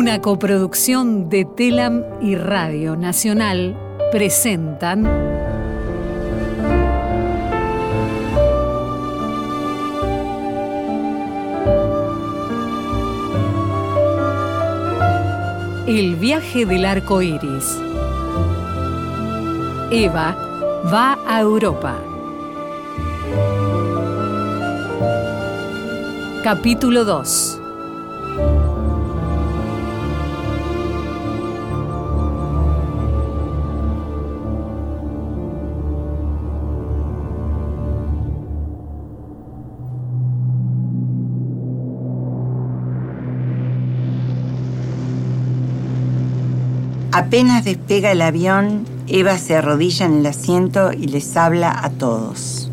Una coproducción de Telam y Radio Nacional presentan El viaje del arco iris. Eva va a Europa. Capítulo 2 Apenas despega el avión, Eva se arrodilla en el asiento y les habla a todos.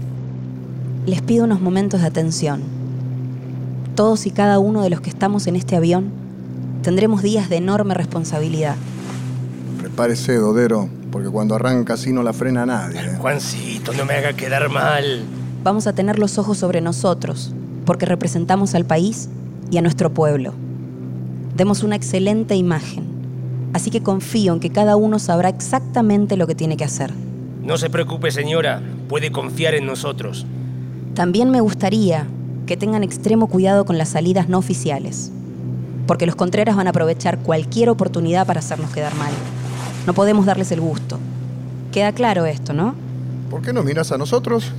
Les pido unos momentos de atención. Todos y cada uno de los que estamos en este avión tendremos días de enorme responsabilidad. Prepárese, Dodero, porque cuando arranca así no la frena nadie. ¿eh? Juancito, no me haga quedar mal. Vamos a tener los ojos sobre nosotros, porque representamos al país y a nuestro pueblo. Demos una excelente imagen Así que confío en que cada uno sabrá exactamente lo que tiene que hacer. No se preocupe, señora. Puede confiar en nosotros. También me gustaría que tengan extremo cuidado con las salidas no oficiales. Porque los Contreras van a aprovechar cualquier oportunidad para hacernos quedar mal. No podemos darles el gusto. Queda claro esto, ¿no? ¿Por qué no miras a nosotros?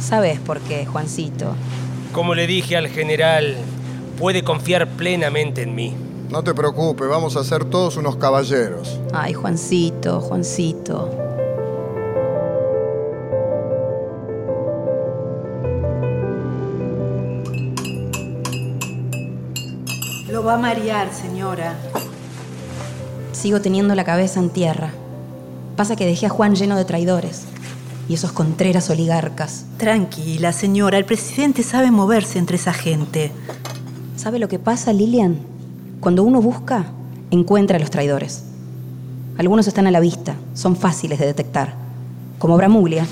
Sabes por qué, Juancito. Como le dije al general, puede confiar plenamente en mí. No te preocupes, vamos a ser todos unos caballeros. Ay, Juancito, Juancito. Lo va a marear, señora. Sigo teniendo la cabeza en tierra. Pasa que dejé a Juan lleno de traidores y esos contreras oligarcas. Tranquila, señora. El presidente sabe moverse entre esa gente. ¿Sabe lo que pasa, Lilian? Cuando uno busca, encuentra a los traidores. Algunos están a la vista, son fáciles de detectar, como Bramuglia.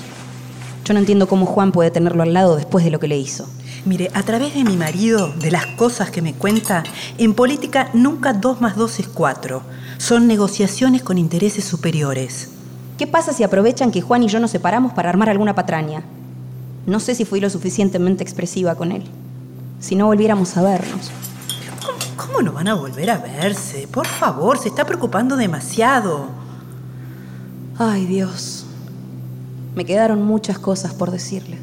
Yo no entiendo cómo Juan puede tenerlo al lado después de lo que le hizo. Mire, a través de mi marido, de las cosas que me cuenta, en política nunca dos más dos es cuatro. Son negociaciones con intereses superiores. ¿Qué pasa si aprovechan que Juan y yo nos separamos para armar alguna patraña? No sé si fui lo suficientemente expresiva con él. Si no volviéramos a vernos. ¿Cómo no van a volver a verse? Por favor, se está preocupando demasiado. Ay, Dios. Me quedaron muchas cosas por decirle.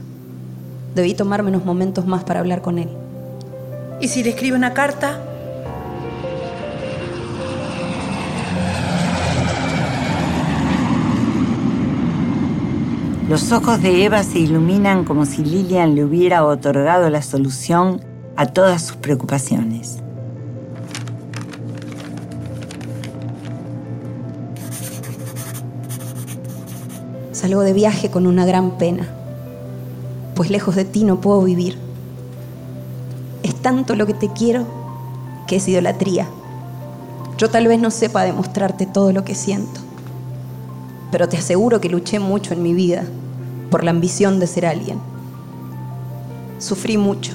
Debí tomarme unos momentos más para hablar con él. ¿Y si le escribe una carta? Los ojos de Eva se iluminan como si Lilian le hubiera otorgado la solución a todas sus preocupaciones. Salgo de viaje con una gran pena, pues lejos de ti no puedo vivir. Es tanto lo que te quiero que es idolatría. Yo tal vez no sepa demostrarte todo lo que siento, pero te aseguro que luché mucho en mi vida por la ambición de ser alguien. Sufrí mucho,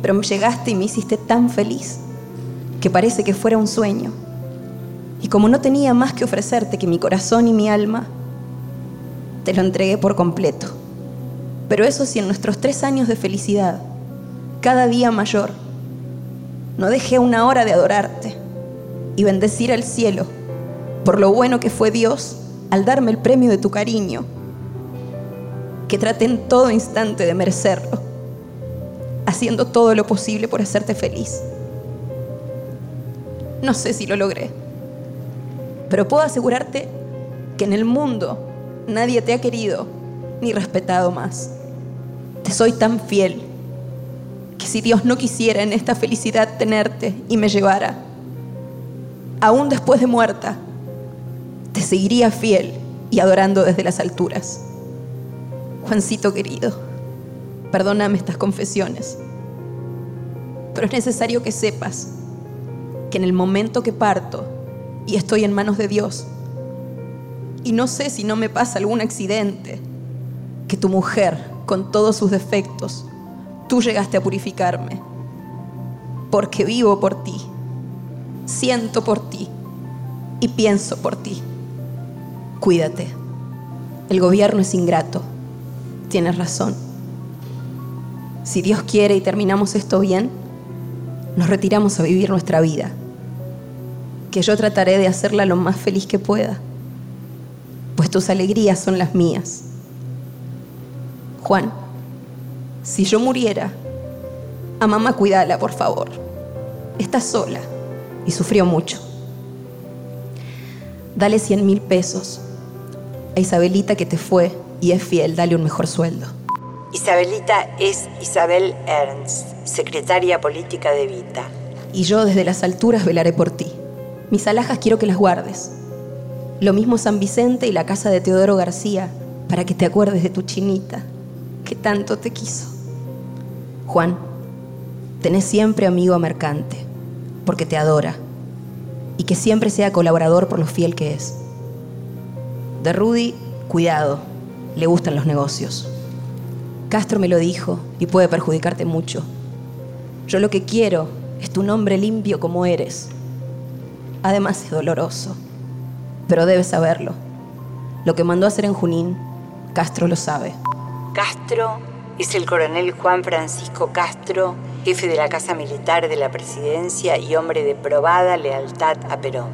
pero me llegaste y me hiciste tan feliz que parece que fuera un sueño. Y como no tenía más que ofrecerte que mi corazón y mi alma, te lo entregué por completo. Pero eso sí, en nuestros tres años de felicidad, cada día mayor, no dejé una hora de adorarte y bendecir al cielo por lo bueno que fue Dios al darme el premio de tu cariño, que traté en todo instante de merecerlo, haciendo todo lo posible por hacerte feliz. No sé si lo logré, pero puedo asegurarte que en el mundo nadie te ha querido ni respetado más. Te soy tan fiel que si Dios no quisiera en esta felicidad tenerte y me llevara, aún después de muerta, te seguiría fiel y adorando desde las alturas. Juancito querido, perdóname estas confesiones, pero es necesario que sepas que en el momento que parto y estoy en manos de Dios, y no sé si no me pasa algún accidente, que tu mujer, con todos sus defectos, tú llegaste a purificarme, porque vivo por ti siento por ti y pienso por ti. Cuídate. El gobierno es ingrato. Tienes razón. Si Dios quiere y terminamos esto bien, nos retiramos a vivir nuestra vida. Que yo trataré de hacerla lo más feliz que pueda, pues tus alegrías son las mías. Juan, si yo muriera, a mamá cuídala, por favor. Está sola y sufrió mucho. Dale 100 mil pesos. A Isabelita que te fue y es fiel, dale un mejor sueldo. Isabelita es Isabel Ernst, secretaria política de Vita. Y yo desde las alturas velaré por ti. Mis alhajas quiero que las guardes. Lo mismo San Vicente y la casa de Teodoro García, para que te acuerdes de tu chinita, que tanto te quiso. Juan, tenés siempre amigo a Mercante, porque te adora, y que siempre sea colaborador por lo fiel que es. De Rudy, cuidado, le gustan los negocios. Castro me lo dijo y puede perjudicarte mucho. Yo lo que quiero es tu nombre limpio como eres. Además es doloroso, pero debes saberlo. Lo que mandó a hacer en Junín, Castro lo sabe. Castro es el coronel Juan Francisco Castro, jefe de la Casa Militar de la Presidencia y hombre de probada lealtad a Perón.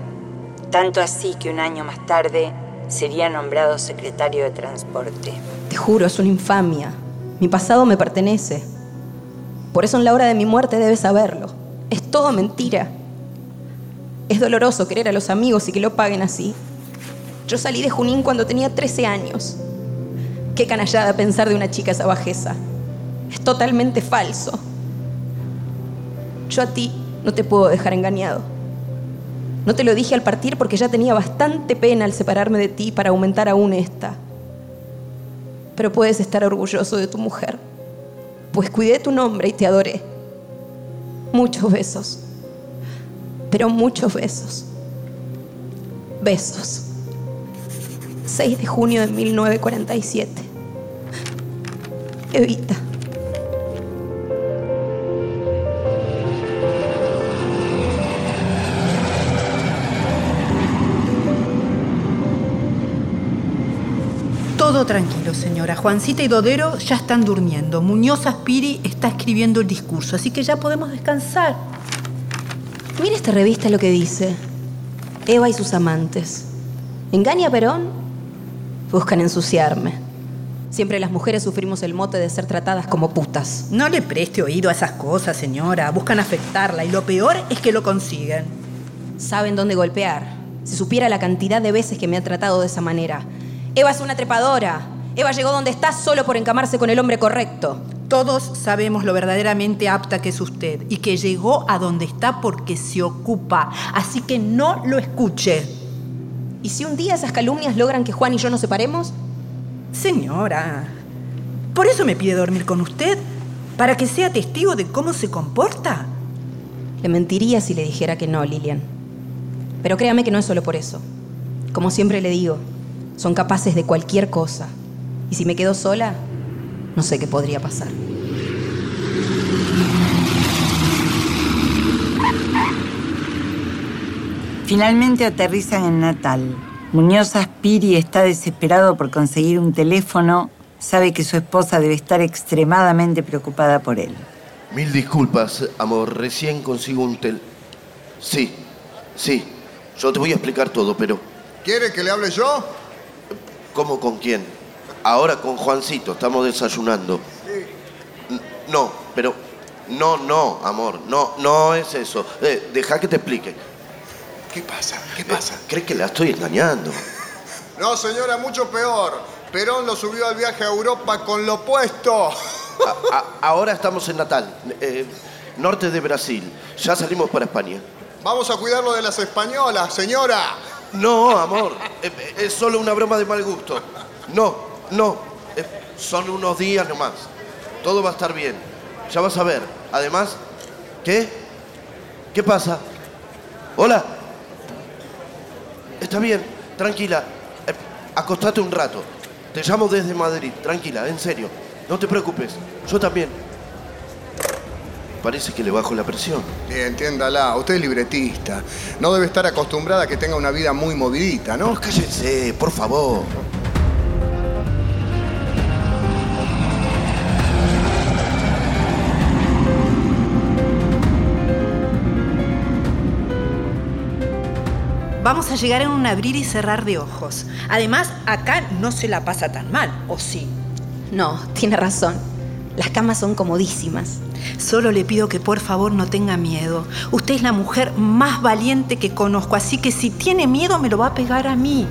Tanto así que un año más tarde sería nombrado secretario de Transporte. Te juro, es una infamia. Mi pasado me pertenece. Por eso en la hora de mi muerte debes saberlo. Es todo mentira. Es doloroso querer a los amigos y que lo paguen así. Yo salí de Junín cuando tenía 13 años. Qué canallada pensar de una chica esa bajeza. Es totalmente falso. Yo a ti no te puedo dejar engañado. No te lo dije al partir porque ya tenía bastante pena al separarme de ti para aumentar aún esta pero puedes estar orgulloso de tu mujer, pues cuidé tu nombre y te adoré. Muchos besos, pero muchos besos. Besos. 6 de junio de 1947. Evita. Todo tranquilo, señora. Juancita y Dodero ya están durmiendo. Muñoz Aspiri está escribiendo el discurso, así que ya podemos descansar. Mira esta revista lo que dice. Eva y sus amantes. ¿Engaña a Perón? Buscan ensuciarme. Siempre las mujeres sufrimos el mote de ser tratadas como putas. No le preste oído a esas cosas, señora. Buscan afectarla y lo peor es que lo consiguen. Saben dónde golpear. Si supiera la cantidad de veces que me ha tratado de esa manera. Eva es una trepadora. Eva llegó donde está solo por encamarse con el hombre correcto. Todos sabemos lo verdaderamente apta que es usted y que llegó a donde está porque se ocupa. Así que no lo escuche. ¿Y si un día esas calumnias logran que Juan y yo nos separemos? Señora, ¿por eso me pide dormir con usted? ¿Para que sea testigo de cómo se comporta? Le mentiría si le dijera que no, Lilian. Pero créame que no es solo por eso. Como siempre le digo, son capaces de cualquier cosa. Y si me quedo sola, no sé qué podría pasar. Finalmente aterrizan en Natal. Muñoz Aspiri está desesperado por conseguir un teléfono. Sabe que su esposa debe estar extremadamente preocupada por él. Mil disculpas, amor. Recién consigo un tel... Sí, sí. Yo te voy a explicar todo, pero... ¿Quiere que le hable yo? ¿Cómo con quién? Ahora con Juancito, estamos desayunando. No, pero... No, no, amor. No, no es eso. Eh, deja que te explique. ¿Qué pasa? ¿Qué Eh, ¿Crees que la estoy engañando? No, señora, mucho peor. Perón lo subió al viaje a Europa con lo puesto. A- a- ahora estamos en Natal, eh, norte de Brasil. Ya salimos para España. Vamos a cuidarlo de las españolas, señora. No, amor, eh, es solo una broma de mal gusto. No, no, eh, son unos días nomás. Todo va a estar bien. Ya vas a ver. Además, ¿qué? ¿Qué pasa? Hola. Está bien, tranquila. Eh, acostate un rato. Te llamo desde Madrid, tranquila, en serio. No te preocupes, yo también. parece que le bajo la presión. Entiéndala, usted es libretista. No debe estar acostumbrada a que tenga una vida muy movidita, ¿no? Cállese, por favor. Vamos a llegar en un abrir y cerrar de ojos. Además, acá no se la pasa tan mal, ¿o sí? No, tiene razón. Las camas son comodísimas. Solo le pido que por favor no tenga miedo. Usted es la mujer más valiente que conozco, así que si tiene miedo me lo va a pegar a mí.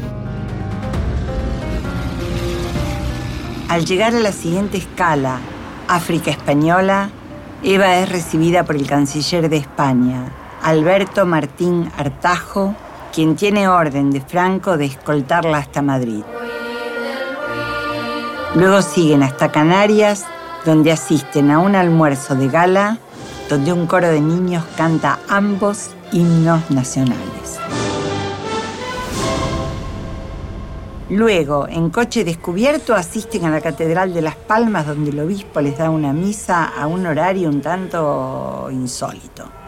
Al llegar a la siguiente escala, África Española, Eva es recibida por el canciller de España, Alberto Martín Artajo, quien tiene orden de Franco de escoltarla hasta Madrid. Luego siguen hasta Canarias, donde asisten a un almuerzo de gala, donde un coro de niños canta ambos himnos nacionales. Luego, en coche descubierto, asisten a la Catedral de Las Palmas, donde el obispo les da una misa a un horario un tanto insólito.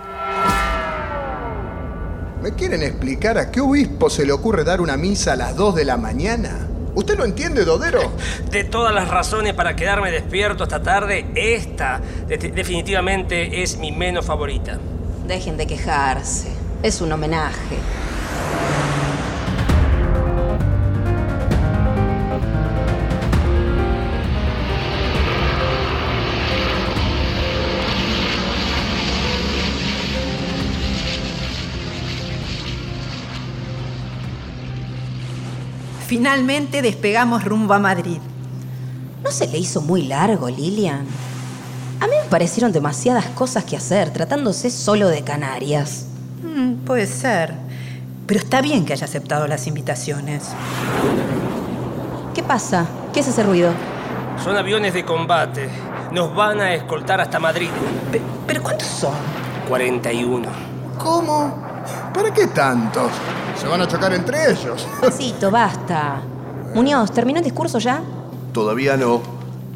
¿Me quieren explicar a qué obispo se le ocurre dar una misa a las 2 de la mañana? ¿Usted lo entiende, Dodero? De todas las razones para quedarme despierto esta tarde, esta de- definitivamente es mi menos favorita. Dejen de quejarse. Es un homenaje. Finalmente despegamos rumbo a Madrid. ¿No se le hizo muy largo, Lilian? A mí me parecieron demasiadas cosas que hacer, tratándose solo de Canarias. Mm, puede ser. Pero está bien que haya aceptado las invitaciones. ¿Qué pasa? ¿Qué es ese ruido? Son aviones de combate. Nos van a escoltar hasta Madrid. Pe- ¿Pero cuántos son? 41. ¿Cómo? ¿Para qué tantos? Se van a chocar entre ellos. Besito, basta. Muñoz, ¿terminó el discurso ya? Todavía no.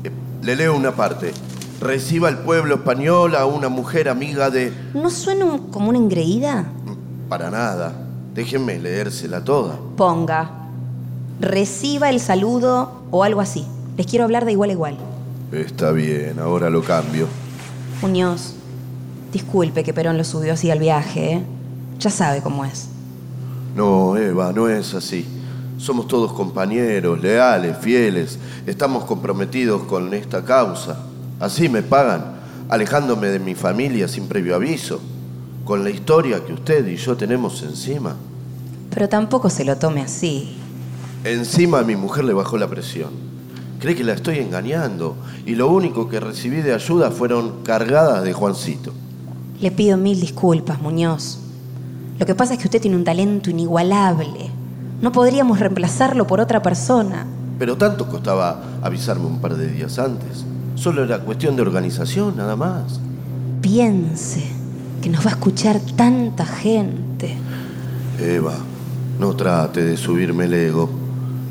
Eh, Le leo una parte. Reciba el pueblo español a una mujer amiga de... ¿No suena un- como una engreída? Para nada. Déjenme leérsela toda. Ponga. Reciba el saludo o algo así. Les quiero hablar de igual a igual. Está bien, ahora lo cambio. Muñoz, disculpe que Perón lo subió así al viaje, ¿eh? Ya sabe cómo es. No, Eva, no es así. Somos todos compañeros, leales, fieles. Estamos comprometidos con esta causa. Así me pagan, alejándome de mi familia sin previo aviso, con la historia que usted y yo tenemos encima. Pero tampoco se lo tome así. Encima a mi mujer le bajó la presión. Cree que la estoy engañando y lo único que recibí de ayuda fueron cargadas de Juancito. Le pido mil disculpas, Muñoz. Lo que pasa es que usted tiene un talento inigualable. No podríamos reemplazarlo por otra persona. Pero tanto costaba avisarme un par de días antes. Solo era cuestión de organización, nada más. Piense que nos va a escuchar tanta gente. Eva, no trate de subirme el ego.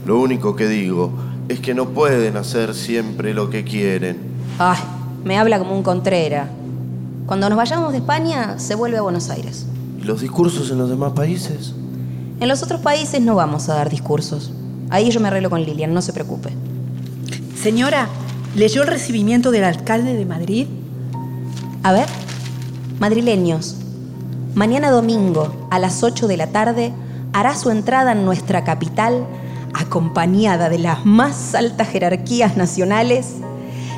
Lo único que digo es que no pueden hacer siempre lo que quieren. Ay, me habla como un contrera. Cuando nos vayamos de España, se vuelve a Buenos Aires. ¿Y los discursos en los demás países? En los otros países no vamos a dar discursos. Ahí yo me arreglo con Lilian, no se preocupe. Señora, ¿leyó el recibimiento del alcalde de Madrid? A ver, madrileños, mañana domingo a las 8 de la tarde hará su entrada en nuestra capital, acompañada de las más altas jerarquías nacionales,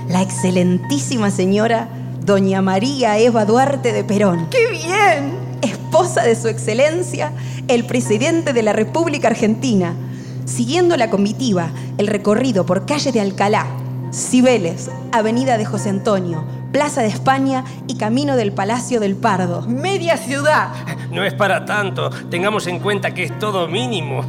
la excelentísima señora Doña María Eva Duarte de Perón. ¡Qué bien! Esposa de su excelencia, el presidente de la República Argentina, siguiendo la comitiva, el recorrido por calle de Alcalá, Cibeles, Avenida de José Antonio, Plaza de España y Camino del Palacio del Pardo. ¡Media ciudad! No es para tanto. Tengamos en cuenta que es todo mínimo.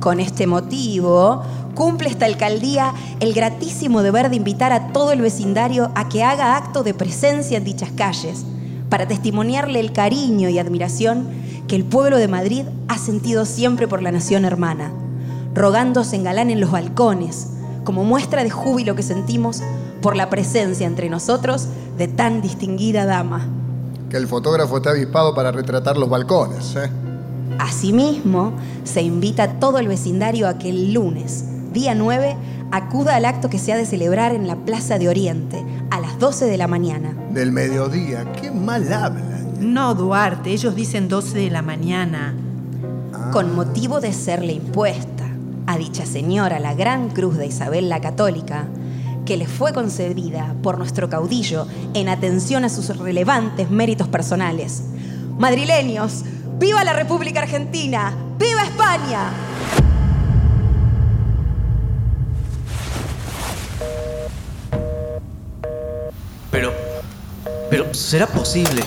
Con este motivo, cumple esta alcaldía el gratísimo deber de invitar a todo el vecindario a que haga acto de presencia en dichas calles, para testimoniarle el cariño y admiración que el pueblo de Madrid ha sentido siempre por la nación hermana, rogando se engalanen los balcones, como muestra de júbilo que sentimos por la presencia entre nosotros de tan distinguida dama. Que el fotógrafo está avispado para retratar los balcones, ¿eh? Asimismo, se invita a todo el vecindario a que el lunes, día 9, acuda al acto que se ha de celebrar en la Plaza de Oriente a las 12 de la mañana. Del mediodía, qué mal hablan. No, Duarte, ellos dicen 12 de la mañana. Con motivo de serle impuesta a dicha señora la Gran Cruz de Isabel la Católica, que le fue concedida por nuestro caudillo en atención a sus relevantes méritos personales. Madrileños, ¡viva la República Argentina! ¡Viva España! ¿Será posible?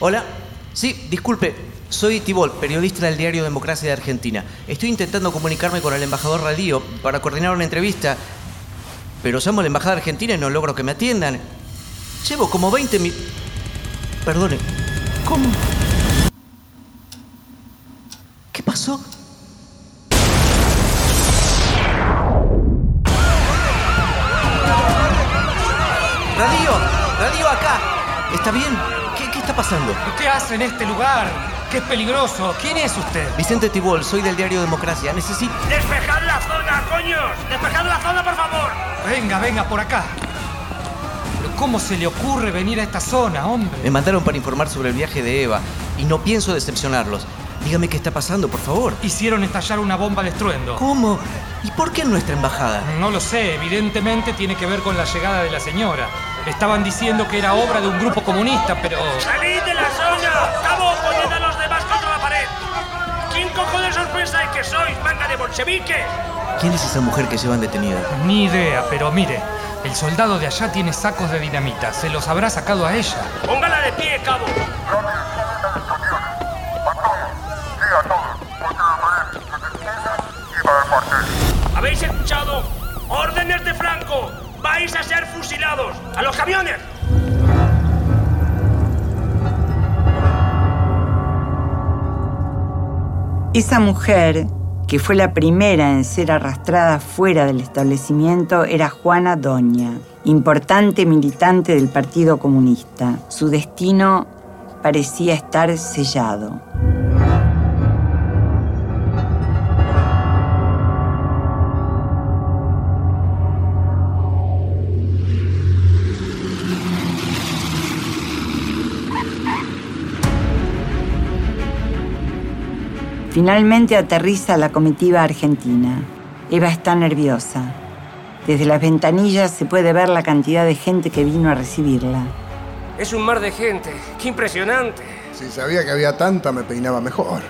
Hola. Sí, disculpe. Soy Tibol, periodista del diario Democracia de Argentina. Estoy intentando comunicarme con el embajador Radío para coordinar una entrevista. Pero llamo a la embajada argentina y no logro que me atiendan. Llevo como 20 mil... Perdone. ¿Cómo? ¿Qué pasó? ¡Radio! ¡Radio acá! ¿Está bien? ¿Qué, qué está pasando? ¿Qué hace en este lugar? ¡Qué peligroso! ¿Quién es usted? Vicente Tibol, soy del diario Democracia. Necesito... ¡Despejad la zona, coños! ¡Despejad la zona, por favor! Venga, venga, por acá. Pero ¿cómo se le ocurre venir a esta zona, hombre? Me mandaron para informar sobre el viaje de Eva y no pienso decepcionarlos. Dígame qué está pasando, por favor. Hicieron estallar una bomba de estruendo. ¿Cómo? ¿Y por qué en nuestra embajada? No lo sé, evidentemente tiene que ver con la llegada de la señora. Estaban diciendo que era obra de un grupo comunista, pero... ¡Salid de la zona! ¡Cabo, poned a los demás contra la pared! ¿Quién cojones os pensáis que sois, manga de bolchevique? ¿Quién es esa mujer que llevan detenida? Ni idea, pero mire, el soldado de allá tiene sacos de dinamita. Se los habrá sacado a ella. Póngala de pie, cabo. ¿Habéis ¡Órdenes de Franco! ¡Vais a ser fusilados! ¡A los camiones! Esa mujer, que fue la primera en ser arrastrada fuera del establecimiento, era Juana Doña, importante militante del Partido Comunista. Su destino parecía estar sellado. Finalmente aterriza la comitiva argentina. Eva está nerviosa. Desde las ventanillas se puede ver la cantidad de gente que vino a recibirla. Es un mar de gente. ¡Qué impresionante! Si sabía que había tanta, me peinaba mejor.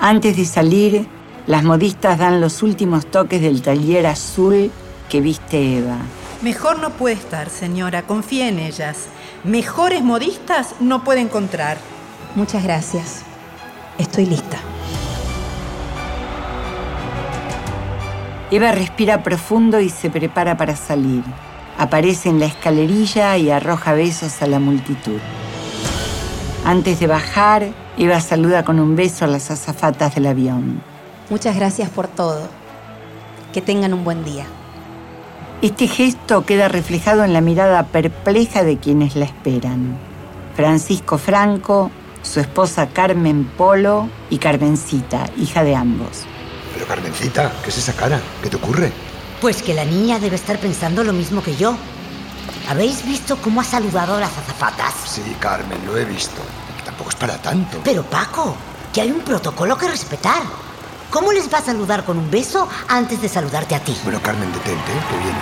Antes de salir, las modistas dan los últimos toques del taller azul que viste Eva. Mejor no puede estar, señora. Confía en ellas. Mejores modistas no puede encontrar. Muchas gracias. Estoy lista. Eva respira profundo y se prepara para salir. Aparece en la escalerilla y arroja besos a la multitud. Antes de bajar, Eva saluda con un beso a las azafatas del avión. Muchas gracias por todo. Que tengan un buen día. Este gesto queda reflejado en la mirada perpleja de quienes la esperan. Francisco Franco, su esposa Carmen Polo y Carmencita, hija de ambos. Pero Carmencita, ¿qué es esa cara? ¿Qué te ocurre? Pues que la niña debe estar pensando lo mismo que yo. ¿Habéis visto cómo ha saludado a las azafatas? Sí, Carmen, lo he visto. Tampoco es para tanto. Pero Paco, que hay un protocolo que respetar. ¿Cómo les va a saludar con un beso antes de saludarte a ti? Bueno, Carmen, detente, ¿eh? que viene.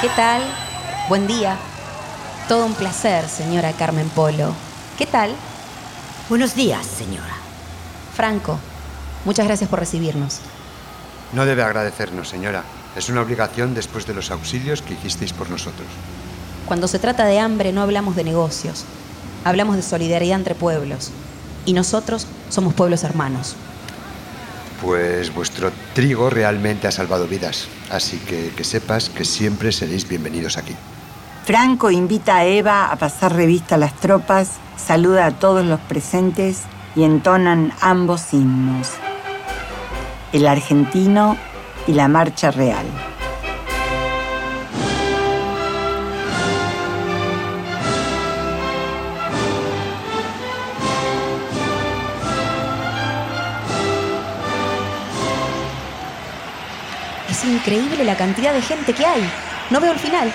¿Qué tal? Buen día. Todo un placer, señora Carmen Polo. ¿Qué tal? Buenos días, señora. Franco, muchas gracias por recibirnos. No debe agradecernos, señora. Es una obligación después de los auxilios que hicisteis por nosotros. Cuando se trata de hambre no hablamos de negocios, hablamos de solidaridad entre pueblos. Y nosotros somos pueblos hermanos. Pues vuestro trigo realmente ha salvado vidas, así que que sepas que siempre seréis bienvenidos aquí. Franco invita a Eva a pasar revista a las tropas, saluda a todos los presentes y entonan ambos himnos, el argentino y la marcha real. Es increíble la cantidad de gente que hay. No veo el final.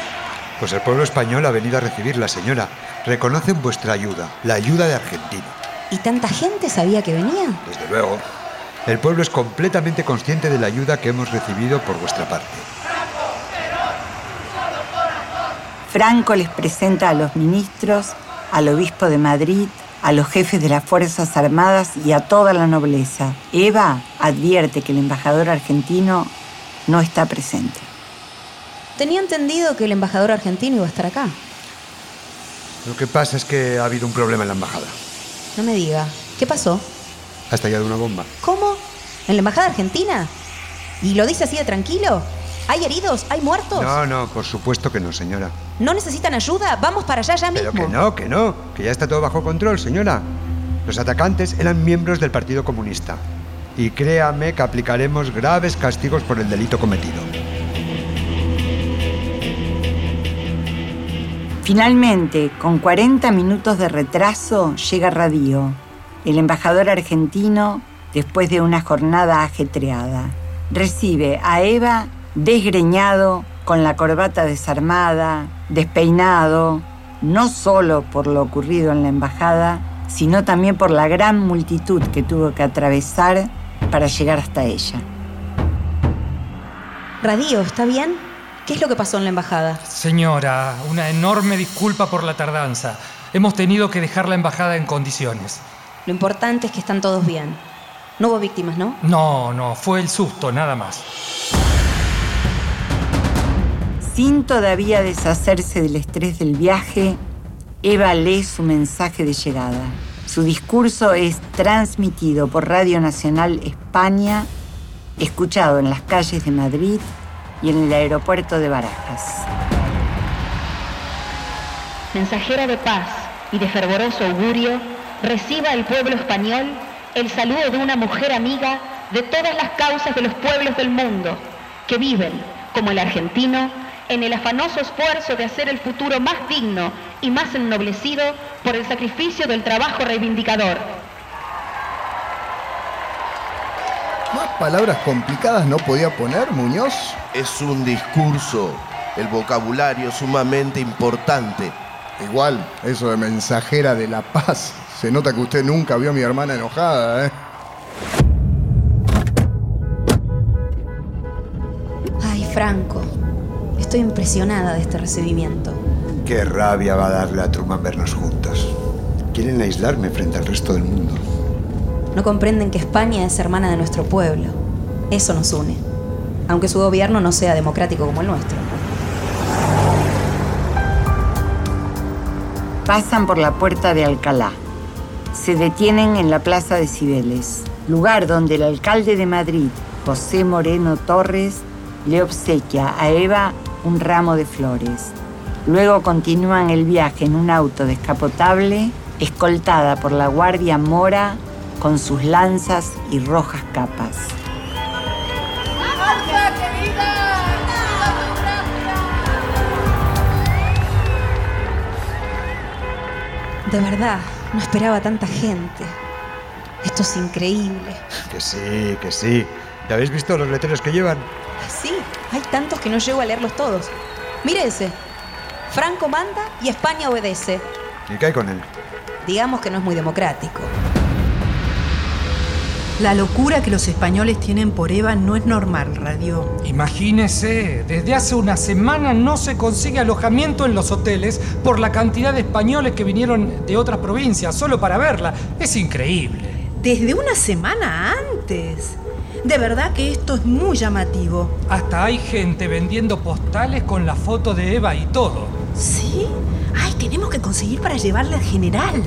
Pues el pueblo español ha venido a recibirla, señora. Reconocen vuestra ayuda, la ayuda de Argentina. ¿Y tanta gente sabía que venía? Desde luego. El pueblo es completamente consciente de la ayuda que hemos recibido por vuestra parte. Franco les presenta a los ministros, al obispo de Madrid, a los jefes de las Fuerzas Armadas y a toda la nobleza. Eva advierte que el embajador argentino no está presente. Tenía entendido que el embajador argentino iba a estar acá. Lo que pasa es que ha habido un problema en la embajada. No me diga. ¿Qué pasó? Ha estallado una bomba. ¿Cómo? ¿En la embajada argentina? ¿Y lo dice así de tranquilo? ¿Hay heridos? ¿Hay muertos? No, no, por supuesto que no, señora. ¿No necesitan ayuda? Vamos para allá ya mismo. Pero que no, que no, que ya está todo bajo control, señora. Los atacantes eran miembros del Partido Comunista. Y créame que aplicaremos graves castigos por el delito cometido. Finalmente, con 40 minutos de retraso, llega Radio, el embajador argentino, después de una jornada ajetreada. Recibe a Eva desgreñado, con la corbata desarmada, despeinado, no solo por lo ocurrido en la embajada, sino también por la gran multitud que tuvo que atravesar para llegar hasta ella. Radio, ¿está bien? ¿Qué es lo que pasó en la embajada? Señora, una enorme disculpa por la tardanza. Hemos tenido que dejar la embajada en condiciones. Lo importante es que están todos bien. No hubo víctimas, ¿no? No, no, fue el susto, nada más. Sin todavía deshacerse del estrés del viaje, Eva lee su mensaje de llegada. Su discurso es transmitido por Radio Nacional España, escuchado en las calles de Madrid y en el aeropuerto de Barajas. Mensajera de paz y de fervoroso augurio, reciba el pueblo español el saludo de una mujer amiga de todas las causas de los pueblos del mundo, que viven, como el argentino, en el afanoso esfuerzo de hacer el futuro más digno y más ennoblecido por el sacrificio del trabajo reivindicador. ¿Más palabras complicadas no podía poner, Muñoz? Es un discurso, el vocabulario sumamente importante. Igual, eso de mensajera de la paz. Se nota que usted nunca vio a mi hermana enojada, ¿eh? Ay, Franco. Estoy impresionada de este recibimiento. Qué rabia va a darle a Truman vernos juntos. Quieren aislarme frente al resto del mundo. No comprenden que España es hermana de nuestro pueblo. Eso nos une. Aunque su gobierno no sea democrático como el nuestro. Pasan por la puerta de Alcalá. Se detienen en la Plaza de Cibeles, lugar donde el alcalde de Madrid, José Moreno Torres, le obsequia a Eva un ramo de flores. Luego continúan el viaje en un auto descapotable, escoltada por la Guardia Mora con sus lanzas y rojas capas. De verdad, no esperaba tanta gente. Esto es increíble. Que sí, que sí. ¿Ya habéis visto los letreros que llevan? Sí, hay tantos que no llego a leerlos todos. Mire ese. Franco manda y España obedece. ¿Y qué hay con él? Digamos que no es muy democrático. La locura que los españoles tienen por Eva no es normal, Radio. Imagínese, desde hace una semana no se consigue alojamiento en los hoteles por la cantidad de españoles que vinieron de otras provincias solo para verla. Es increíble. Desde una semana antes. De verdad que esto es muy llamativo. Hasta hay gente vendiendo postales con la foto de Eva y todo. ¿Sí? Ay, tenemos que conseguir para llevarle al general.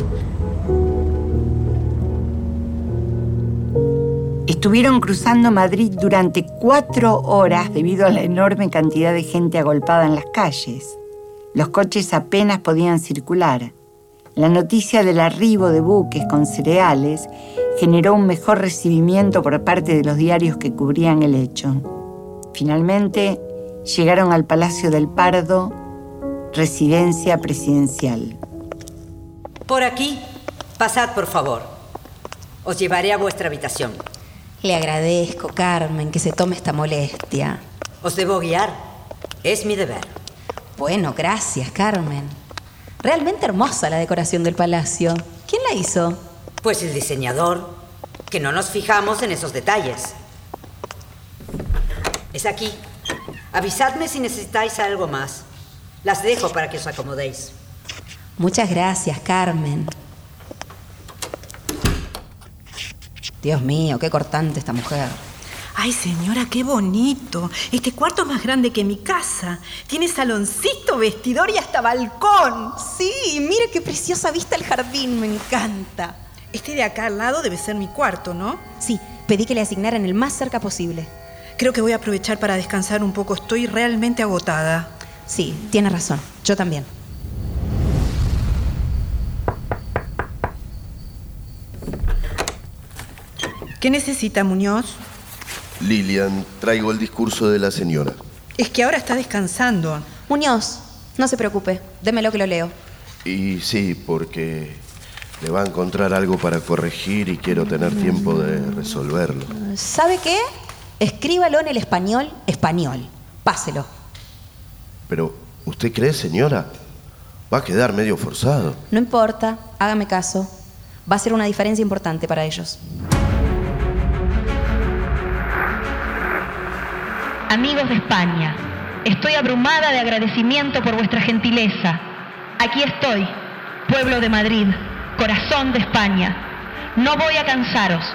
Estuvieron cruzando Madrid durante cuatro horas debido a la enorme cantidad de gente agolpada en las calles. Los coches apenas podían circular. La noticia del arribo de buques con cereales generó un mejor recibimiento por parte de los diarios que cubrían el hecho. Finalmente, llegaron al Palacio del Pardo, residencia presidencial. Por aquí, pasad por favor. Os llevaré a vuestra habitación. Le agradezco, Carmen, que se tome esta molestia. Os debo guiar. Es mi deber. Bueno, gracias, Carmen. Realmente hermosa la decoración del palacio. ¿Quién la hizo? Pues el diseñador. Que no nos fijamos en esos detalles. Es aquí. Avisadme si necesitáis algo más. Las dejo para que os acomodéis. Muchas gracias, Carmen. Dios mío, qué cortante esta mujer. Ay, señora, qué bonito. Este cuarto es más grande que mi casa. Tiene saloncito, vestidor y hasta balcón. Sí, mire qué preciosa vista el jardín, me encanta. Este de acá al lado debe ser mi cuarto, ¿no? Sí, pedí que le asignaran el más cerca posible. Creo que voy a aprovechar para descansar un poco. Estoy realmente agotada. Sí, tiene razón. Yo también. ¿Qué necesita Muñoz? Lilian, traigo el discurso de la señora. Es que ahora está descansando. Muñoz, no se preocupe. Démelo que lo leo. Y sí, porque le va a encontrar algo para corregir y quiero tener tiempo de resolverlo. ¿Sabe qué? Escríbalo en el español, español. Páselo. Pero, ¿usted cree, señora? Va a quedar medio forzado. No importa, hágame caso. Va a ser una diferencia importante para ellos. Amigos de España, estoy abrumada de agradecimiento por vuestra gentileza. Aquí estoy, pueblo de Madrid, corazón de España. No voy a cansaros.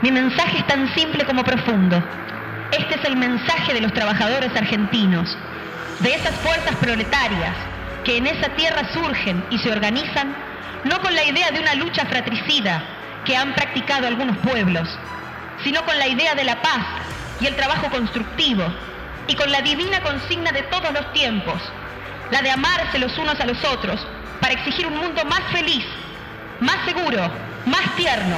Mi mensaje es tan simple como profundo. Este es el mensaje de los trabajadores argentinos, de esas fuerzas proletarias que en esa tierra surgen y se organizan no con la idea de una lucha fratricida que han practicado algunos pueblos, sino con la idea de la paz y el trabajo constructivo, y con la divina consigna de todos los tiempos, la de amarse los unos a los otros, para exigir un mundo más feliz, más seguro, más tierno.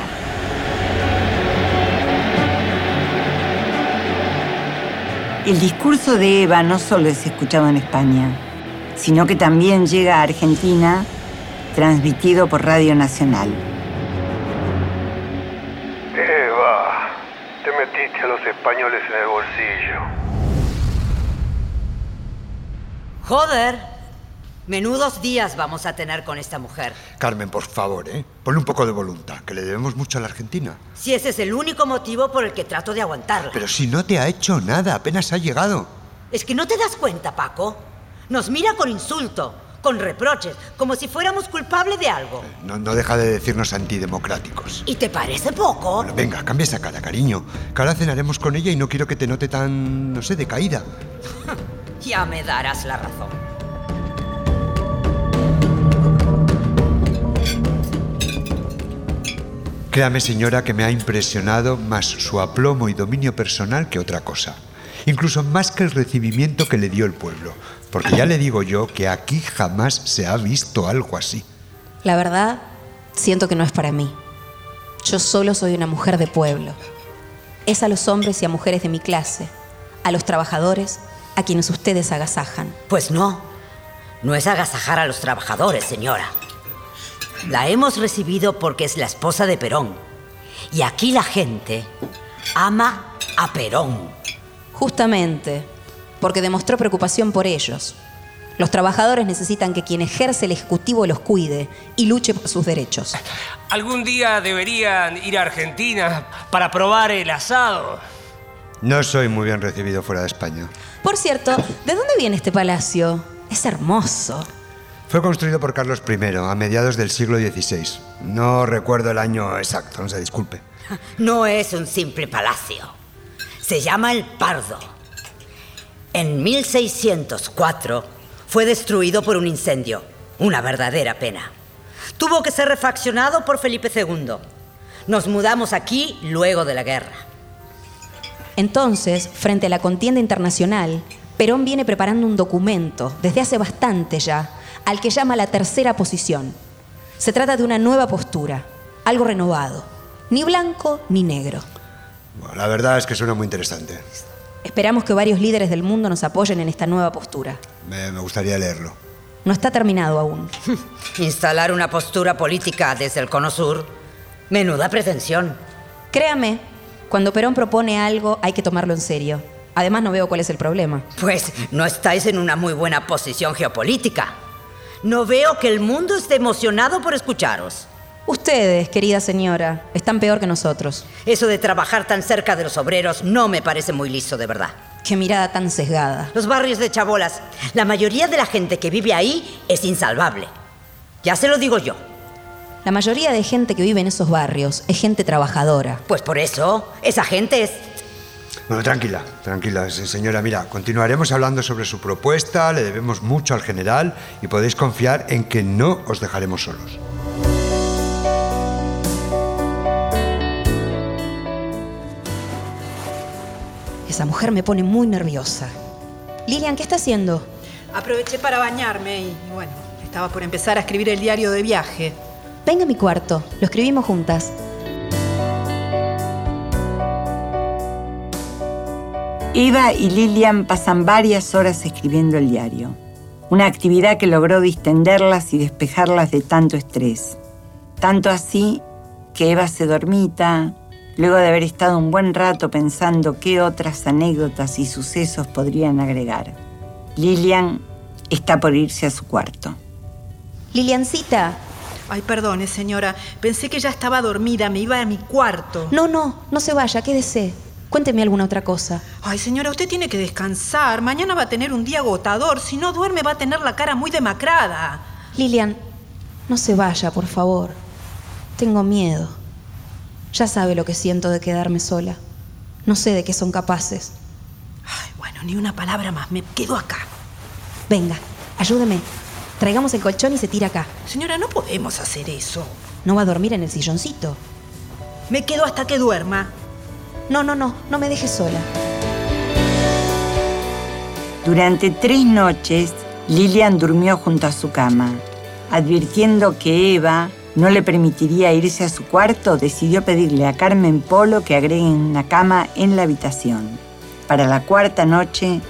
El discurso de Eva no solo es escuchado en España, sino que también llega a Argentina transmitido por Radio Nacional. Metiste a los españoles en el bolsillo. Joder, menudos días vamos a tener con esta mujer. Carmen, por favor, ¿eh? Ponle un poco de voluntad, que le debemos mucho a la Argentina. Si ese es el único motivo por el que trato de aguantarla. Pero si no te ha hecho nada, apenas ha llegado. Es que no te das cuenta, Paco. Nos mira con insulto, con reproches, como si fuéramos culpables de algo. No, no deja de decirnos antidemocráticos. ¿Y te parece poco? Bueno, venga, cambia esa cara, cariño. Que ahora cenaremos con ella y no quiero que te note tan, no sé, decaída. ya me darás la razón. Créame, señora, que me ha impresionado más su aplomo y dominio personal que otra cosa. Incluso más que el recibimiento que le dio el pueblo. Porque ya le digo yo que aquí jamás se ha visto algo así. La verdad, siento que no es para mí. Yo solo soy una mujer de pueblo. Es a los hombres y a mujeres de mi clase, a los trabajadores, a quienes ustedes agasajan. Pues no, no es agasajar a los trabajadores, señora. La hemos recibido porque es la esposa de Perón. Y aquí la gente ama a Perón. Justamente, porque demostró preocupación por ellos. Los trabajadores necesitan que quien ejerce el Ejecutivo los cuide y luche por sus derechos. Algún día deberían ir a Argentina para probar el asado. No soy muy bien recibido fuera de España. Por cierto, ¿de dónde viene este palacio? Es hermoso. Fue construido por Carlos I a mediados del siglo XVI. No recuerdo el año exacto, no se disculpe. No es un simple palacio. Se llama el Pardo. En 1604 fue destruido por un incendio. Una verdadera pena. Tuvo que ser refaccionado por Felipe II. Nos mudamos aquí luego de la guerra. Entonces, frente a la contienda internacional, Perón viene preparando un documento, desde hace bastante ya, al que llama la tercera posición. Se trata de una nueva postura, algo renovado, ni blanco ni negro. Bueno, la verdad es que suena muy interesante. Esperamos que varios líderes del mundo nos apoyen en esta nueva postura. Me, me gustaría leerlo. No está terminado aún. Instalar una postura política desde el Cono Sur. Menuda pretensión. Créame, cuando Perón propone algo hay que tomarlo en serio. Además no veo cuál es el problema. Pues no estáis en una muy buena posición geopolítica. No veo que el mundo esté emocionado por escucharos. Ustedes, querida señora, están peor que nosotros. Eso de trabajar tan cerca de los obreros no me parece muy listo, de verdad. Qué mirada tan sesgada. Los barrios de Chabolas, la mayoría de la gente que vive ahí es insalvable. Ya se lo digo yo. La mayoría de gente que vive en esos barrios es gente trabajadora. Pues por eso, esa gente es... Bueno, tranquila, tranquila, se- señora. Mira, continuaremos hablando sobre su propuesta, le debemos mucho al general y podéis confiar en que no os dejaremos solos. Esa mujer me pone muy nerviosa. Lilian, ¿qué está haciendo? Aproveché para bañarme y bueno, estaba por empezar a escribir el diario de viaje. Venga a mi cuarto, lo escribimos juntas. Eva y Lilian pasan varias horas escribiendo el diario, una actividad que logró distenderlas y despejarlas de tanto estrés. Tanto así que Eva se dormita, luego de haber estado un buen rato pensando qué otras anécdotas y sucesos podrían agregar. Lilian está por irse a su cuarto. Liliancita. Ay, perdone, señora. Pensé que ya estaba dormida, me iba a mi cuarto. No, no, no se vaya, quédese. Cuénteme alguna otra cosa. Ay, señora, usted tiene que descansar. Mañana va a tener un día agotador. Si no duerme, va a tener la cara muy demacrada. Lilian, no se vaya, por favor. Tengo miedo. Ya sabe lo que siento de quedarme sola. No sé de qué son capaces. Ay, bueno, ni una palabra más. Me quedo acá. Venga, ayúdeme. Traigamos el colchón y se tira acá. Señora, no podemos hacer eso. ¿No va a dormir en el silloncito? Me quedo hasta que duerma. No, no, no, no me dejes sola. Durante tres noches, Lilian durmió junto a su cama. Advirtiendo que Eva no le permitiría irse a su cuarto, decidió pedirle a Carmen Polo que agreguen una cama en la habitación. Para la cuarta noche,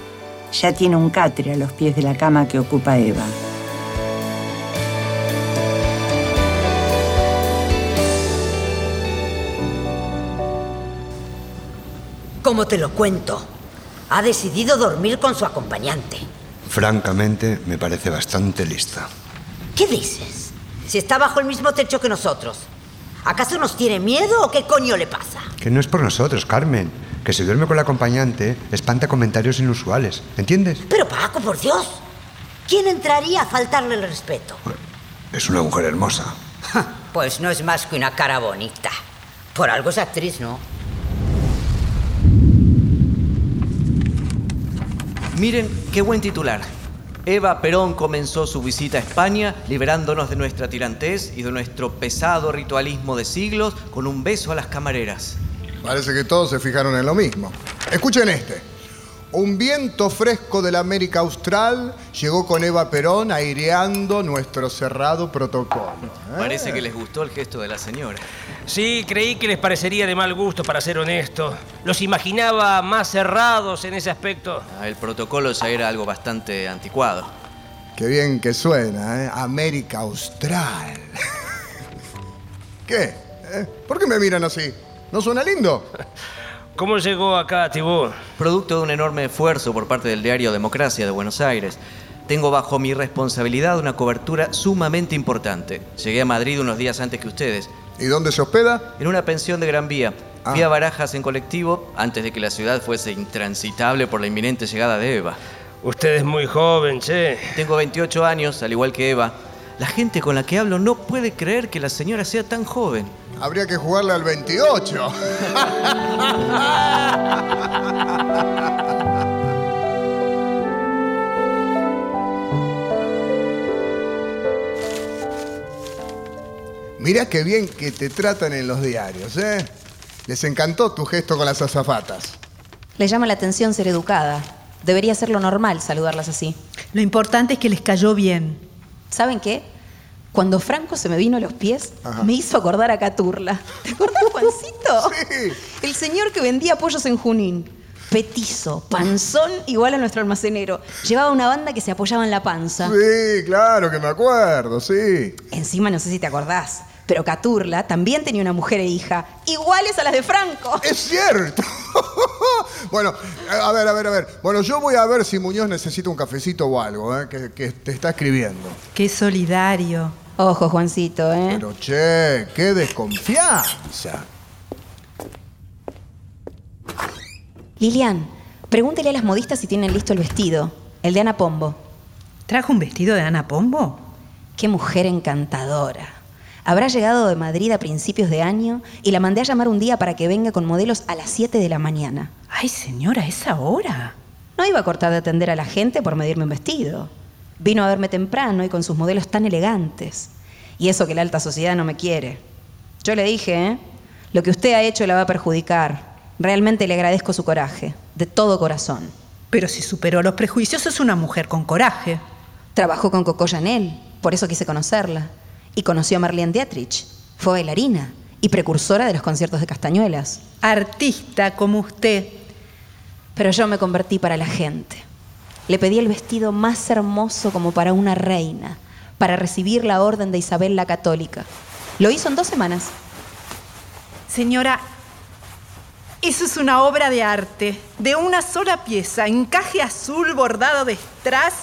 ya tiene un catre a los pies de la cama que ocupa Eva. Como te lo cuento, ha decidido dormir con su acompañante. Francamente, me parece bastante lista. ¿Qué dices? Si está bajo el mismo techo que nosotros. ¿Acaso nos tiene miedo o qué coño le pasa? Que no es por nosotros, Carmen. Que si duerme con la acompañante, espanta comentarios inusuales. ¿Entiendes? Pero Paco, por Dios. ¿Quién entraría a faltarle el respeto? Es una mujer hermosa. Pues no es más que una cara bonita. Por algo es actriz, ¿no? Miren qué buen titular. Eva Perón comenzó su visita a España liberándonos de nuestra tirantez y de nuestro pesado ritualismo de siglos con un beso a las camareras. Parece que todos se fijaron en lo mismo. Escuchen este. Un viento fresco de la América Austral llegó con Eva Perón aireando nuestro cerrado protocolo. Parece que les gustó el gesto de la señora. Sí, creí que les parecería de mal gusto, para ser honesto. Los imaginaba más cerrados en ese aspecto. Ah, El protocolo ya era algo bastante anticuado. Qué bien que suena, ¿eh? América Austral. ¿Qué? ¿Eh? ¿Por qué me miran así? ¿No suena lindo? ¿Cómo llegó acá, Tibú? Producto de un enorme esfuerzo por parte del diario Democracia de Buenos Aires. Tengo bajo mi responsabilidad una cobertura sumamente importante. Llegué a Madrid unos días antes que ustedes. ¿Y dónde se hospeda? En una pensión de Gran Vía. Ah. Fui a Barajas en colectivo antes de que la ciudad fuese intransitable por la inminente llegada de Eva. Usted es muy joven, che. Tengo 28 años, al igual que Eva. La gente con la que hablo no puede creer que la señora sea tan joven. Habría que jugarle al 28. Mirá qué bien que te tratan en los diarios, ¿eh? Les encantó tu gesto con las azafatas. Le llama la atención ser educada. Debería ser lo normal saludarlas así. Lo importante es que les cayó bien. ¿Saben qué? Cuando Franco se me vino a los pies, me hizo acordar a Caturla. ¿Te acordás, Juancito? Sí. El señor que vendía pollos en Junín. Petizo, panzón, igual a nuestro almacenero. Llevaba una banda que se apoyaba en la panza. Sí, claro que me acuerdo, sí. Encima, no sé si te acordás, pero Caturla también tenía una mujer e hija, iguales a las de Franco. Es cierto. bueno, a ver, a ver, a ver. Bueno, yo voy a ver si Muñoz necesita un cafecito o algo, ¿eh? que, que te está escribiendo. Qué solidario. Ojo, Juancito, ¿eh? Pero che, qué desconfianza. Lilian, pregúntele a las modistas si tienen listo el vestido. El de Ana Pombo. ¿Trajo un vestido de Ana Pombo? Qué mujer encantadora. Habrá llegado de Madrid a principios de año y la mandé a llamar un día para que venga con modelos a las 7 de la mañana. Ay, señora, ¿esa hora? No iba a cortar de atender a la gente por medirme un vestido. Vino a verme temprano y con sus modelos tan elegantes. Y eso que la alta sociedad no me quiere. Yo le dije, ¿eh? Lo que usted ha hecho la va a perjudicar. Realmente le agradezco su coraje, de todo corazón. Pero si superó los prejuicios es una mujer con coraje. Trabajó con Coco Chanel, por eso quise conocerla. Y conoció a Marlene Dietrich. Fue bailarina y precursora de los conciertos de Castañuelas. Artista como usted. Pero yo me convertí para la gente. Le pedí el vestido más hermoso como para una reina, para recibir la orden de Isabel la Católica. Lo hizo en dos semanas. Señora, eso es una obra de arte, de una sola pieza, encaje azul bordado de strass,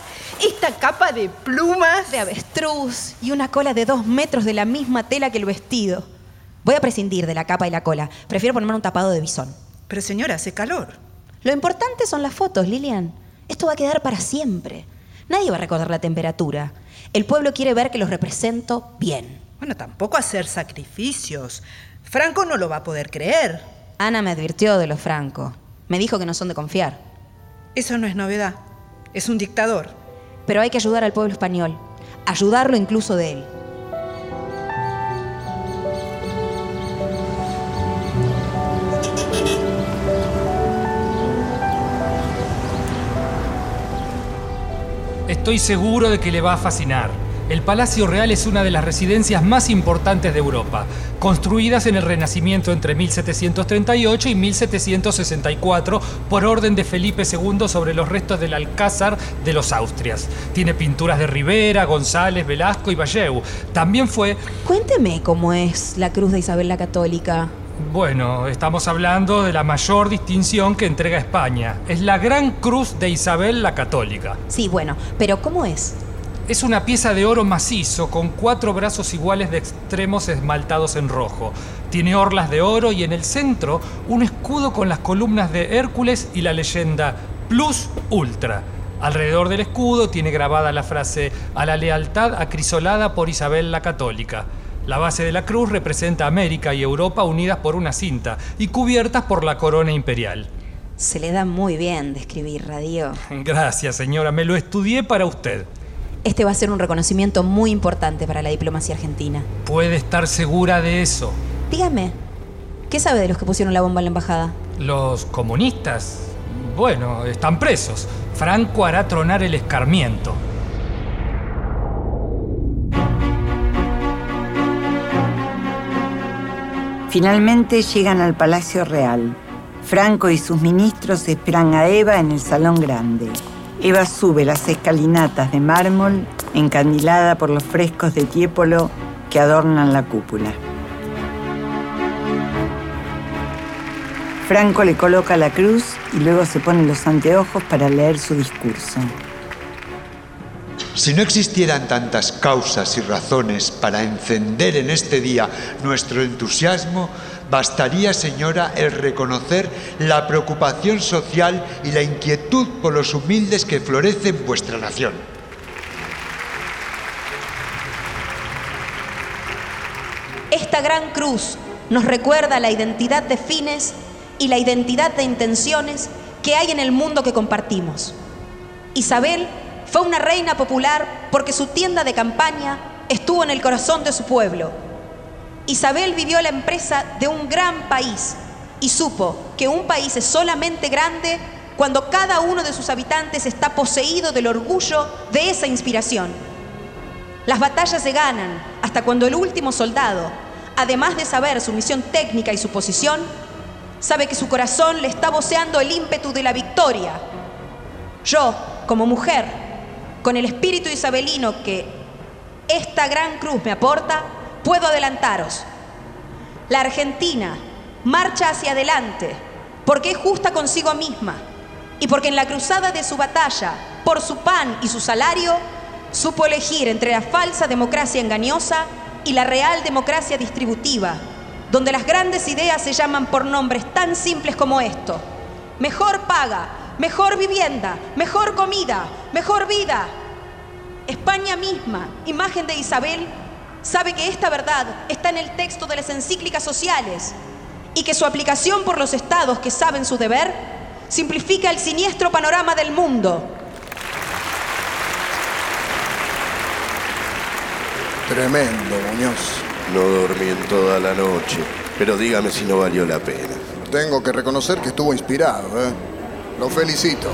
esta capa de plumas. De avestruz y una cola de dos metros de la misma tela que el vestido. Voy a prescindir de la capa y la cola. Prefiero ponerme un tapado de bisón. Pero señora, hace calor. Lo importante son las fotos, Lilian. Esto va a quedar para siempre. Nadie va a recordar la temperatura. El pueblo quiere ver que los represento bien. Bueno, tampoco hacer sacrificios. Franco no lo va a poder creer. Ana me advirtió de los Franco. Me dijo que no son de confiar. Eso no es novedad. Es un dictador. Pero hay que ayudar al pueblo español. Ayudarlo incluso de él. Estoy seguro de que le va a fascinar. El Palacio Real es una de las residencias más importantes de Europa, construidas en el Renacimiento entre 1738 y 1764 por orden de Felipe II sobre los restos del Alcázar de los Austrias. Tiene pinturas de Rivera, González, Velasco y Valleu. También fue... Cuénteme cómo es la cruz de Isabel la Católica. Bueno, estamos hablando de la mayor distinción que entrega España. Es la Gran Cruz de Isabel la Católica. Sí, bueno, pero ¿cómo es? Es una pieza de oro macizo con cuatro brazos iguales de extremos esmaltados en rojo. Tiene orlas de oro y en el centro un escudo con las columnas de Hércules y la leyenda Plus Ultra. Alrededor del escudo tiene grabada la frase a la lealtad acrisolada por Isabel la Católica. La base de la cruz representa América y Europa unidas por una cinta y cubiertas por la corona imperial. Se le da muy bien describir, Radio. Gracias, señora. Me lo estudié para usted. Este va a ser un reconocimiento muy importante para la diplomacia argentina. Puede estar segura de eso. Dígame, ¿qué sabe de los que pusieron la bomba en la embajada? Los comunistas, bueno, están presos. Franco hará tronar el escarmiento. Finalmente llegan al Palacio Real. Franco y sus ministros esperan a Eva en el Salón Grande. Eva sube las escalinatas de mármol encandilada por los frescos de Tiepolo que adornan la cúpula. Franco le coloca la cruz y luego se pone los anteojos para leer su discurso. Si no existieran tantas causas y razones para encender en este día nuestro entusiasmo, bastaría, señora, el reconocer la preocupación social y la inquietud por los humildes que florecen en vuestra nación. Esta gran cruz nos recuerda la identidad de fines y la identidad de intenciones que hay en el mundo que compartimos. Isabel fue una reina popular porque su tienda de campaña estuvo en el corazón de su pueblo. Isabel vivió la empresa de un gran país y supo que un país es solamente grande cuando cada uno de sus habitantes está poseído del orgullo de esa inspiración. Las batallas se ganan hasta cuando el último soldado, además de saber su misión técnica y su posición, sabe que su corazón le está voceando el ímpetu de la victoria. Yo, como mujer, con el espíritu isabelino que esta gran cruz me aporta, puedo adelantaros. La Argentina marcha hacia adelante porque es justa consigo misma y porque en la cruzada de su batalla por su pan y su salario supo elegir entre la falsa democracia engañosa y la real democracia distributiva, donde las grandes ideas se llaman por nombres tan simples como esto. Mejor paga, mejor vivienda, mejor comida, mejor vida. España misma, imagen de Isabel, sabe que esta verdad está en el texto de las encíclicas sociales y que su aplicación por los estados que saben su deber simplifica el siniestro panorama del mundo. Tremendo, Muñoz. No dormí en toda la noche, pero dígame si no valió la pena. Tengo que reconocer que estuvo inspirado, ¿eh? Lo felicito.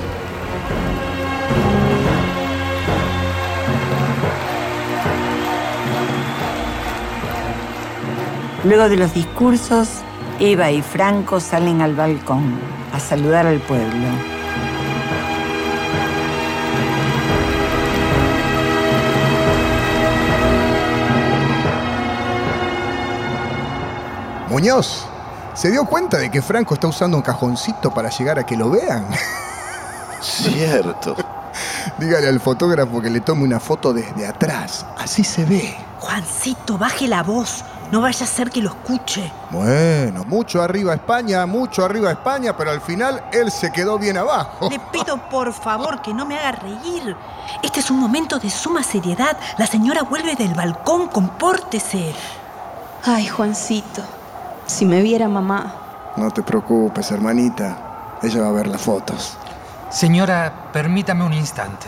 Luego de los discursos, Eva y Franco salen al balcón a saludar al pueblo. Muñoz, ¿se dio cuenta de que Franco está usando un cajoncito para llegar a que lo vean? Cierto. Dígale al fotógrafo que le tome una foto desde atrás. Así se ve. Juancito, baje la voz. No vaya a ser que lo escuche. Bueno, mucho arriba España, mucho arriba España, pero al final él se quedó bien abajo. Le pido por favor que no me haga reír. Este es un momento de suma seriedad. La señora vuelve del balcón, compórtese. Ay, Juancito, si me viera mamá. No te preocupes, hermanita. Ella va a ver las fotos. Señora, permítame un instante.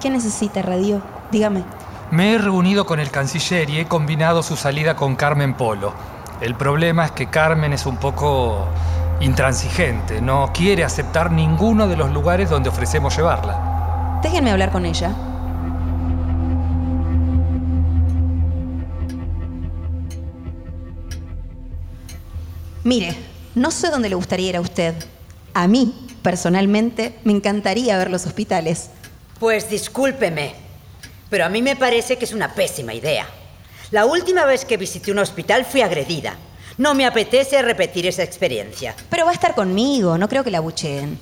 ¿Qué necesita, Radio? Dígame. Me he reunido con el canciller y he combinado su salida con Carmen Polo. El problema es que Carmen es un poco intransigente, no quiere aceptar ninguno de los lugares donde ofrecemos llevarla. Déjenme hablar con ella. Mire, no sé dónde le gustaría ir a usted. A mí, personalmente, me encantaría ver los hospitales. Pues discúlpeme, pero a mí me parece que es una pésima idea. La última vez que visité un hospital fui agredida. No me apetece repetir esa experiencia. Pero va a estar conmigo, no creo que la bucheen.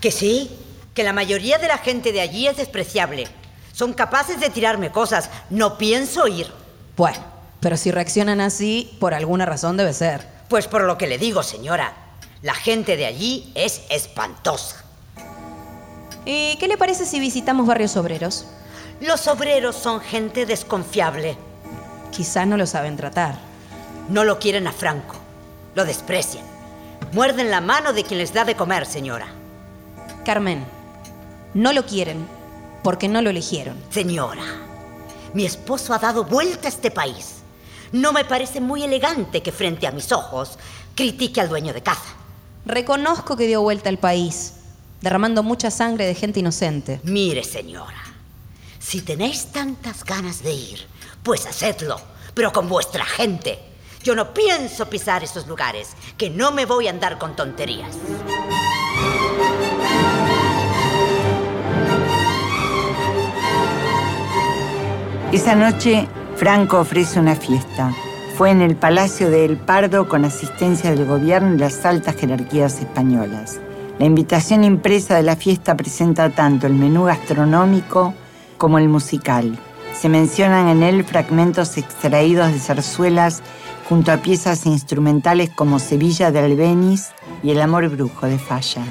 ¿Que sí? Que la mayoría de la gente de allí es despreciable. Son capaces de tirarme cosas. No pienso ir. Bueno, pero si reaccionan así, por alguna razón debe ser. Pues por lo que le digo, señora. La gente de allí es espantosa. ¿Y qué le parece si visitamos barrios obreros? Los obreros son gente desconfiable. Quizá no lo saben tratar. No lo quieren a Franco. Lo desprecian. Muerden la mano de quien les da de comer, señora. Carmen, no lo quieren porque no lo eligieron. Señora, mi esposo ha dado vuelta a este país. No me parece muy elegante que frente a mis ojos critique al dueño de casa. Reconozco que dio vuelta al país, derramando mucha sangre de gente inocente. Mire, señora, si tenéis tantas ganas de ir, pues hacedlo, pero con vuestra gente. Yo no pienso pisar esos lugares, que no me voy a andar con tonterías. Esa noche, Franco ofrece una fiesta. Fue en el Palacio de El Pardo con asistencia del gobierno y las altas jerarquías españolas. La invitación impresa de la fiesta presenta tanto el menú gastronómico como el musical. Se mencionan en él fragmentos extraídos de zarzuelas junto a piezas instrumentales como Sevilla de Albeniz y El amor brujo de Falla.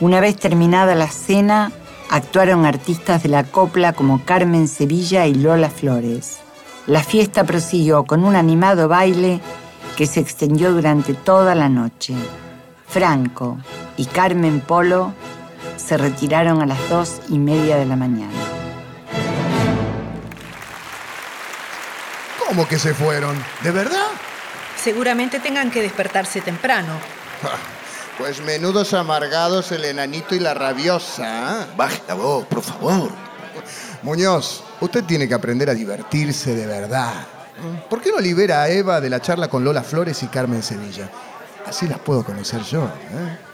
Una vez terminada la cena, actuaron artistas de la copla como Carmen Sevilla y Lola Flores. La fiesta prosiguió con un animado baile que se extendió durante toda la noche. Franco y Carmen Polo se retiraron a las dos y media de la mañana. ¿Cómo que se fueron? ¿De verdad? Seguramente tengan que despertarse temprano. Pues menudos amargados el enanito y la rabiosa. ¿eh? Baje la voz, por favor. Muñoz, usted tiene que aprender a divertirse de verdad. ¿Por qué no libera a Eva de la charla con Lola Flores y Carmen Sevilla? Así las puedo conocer yo. ¿eh?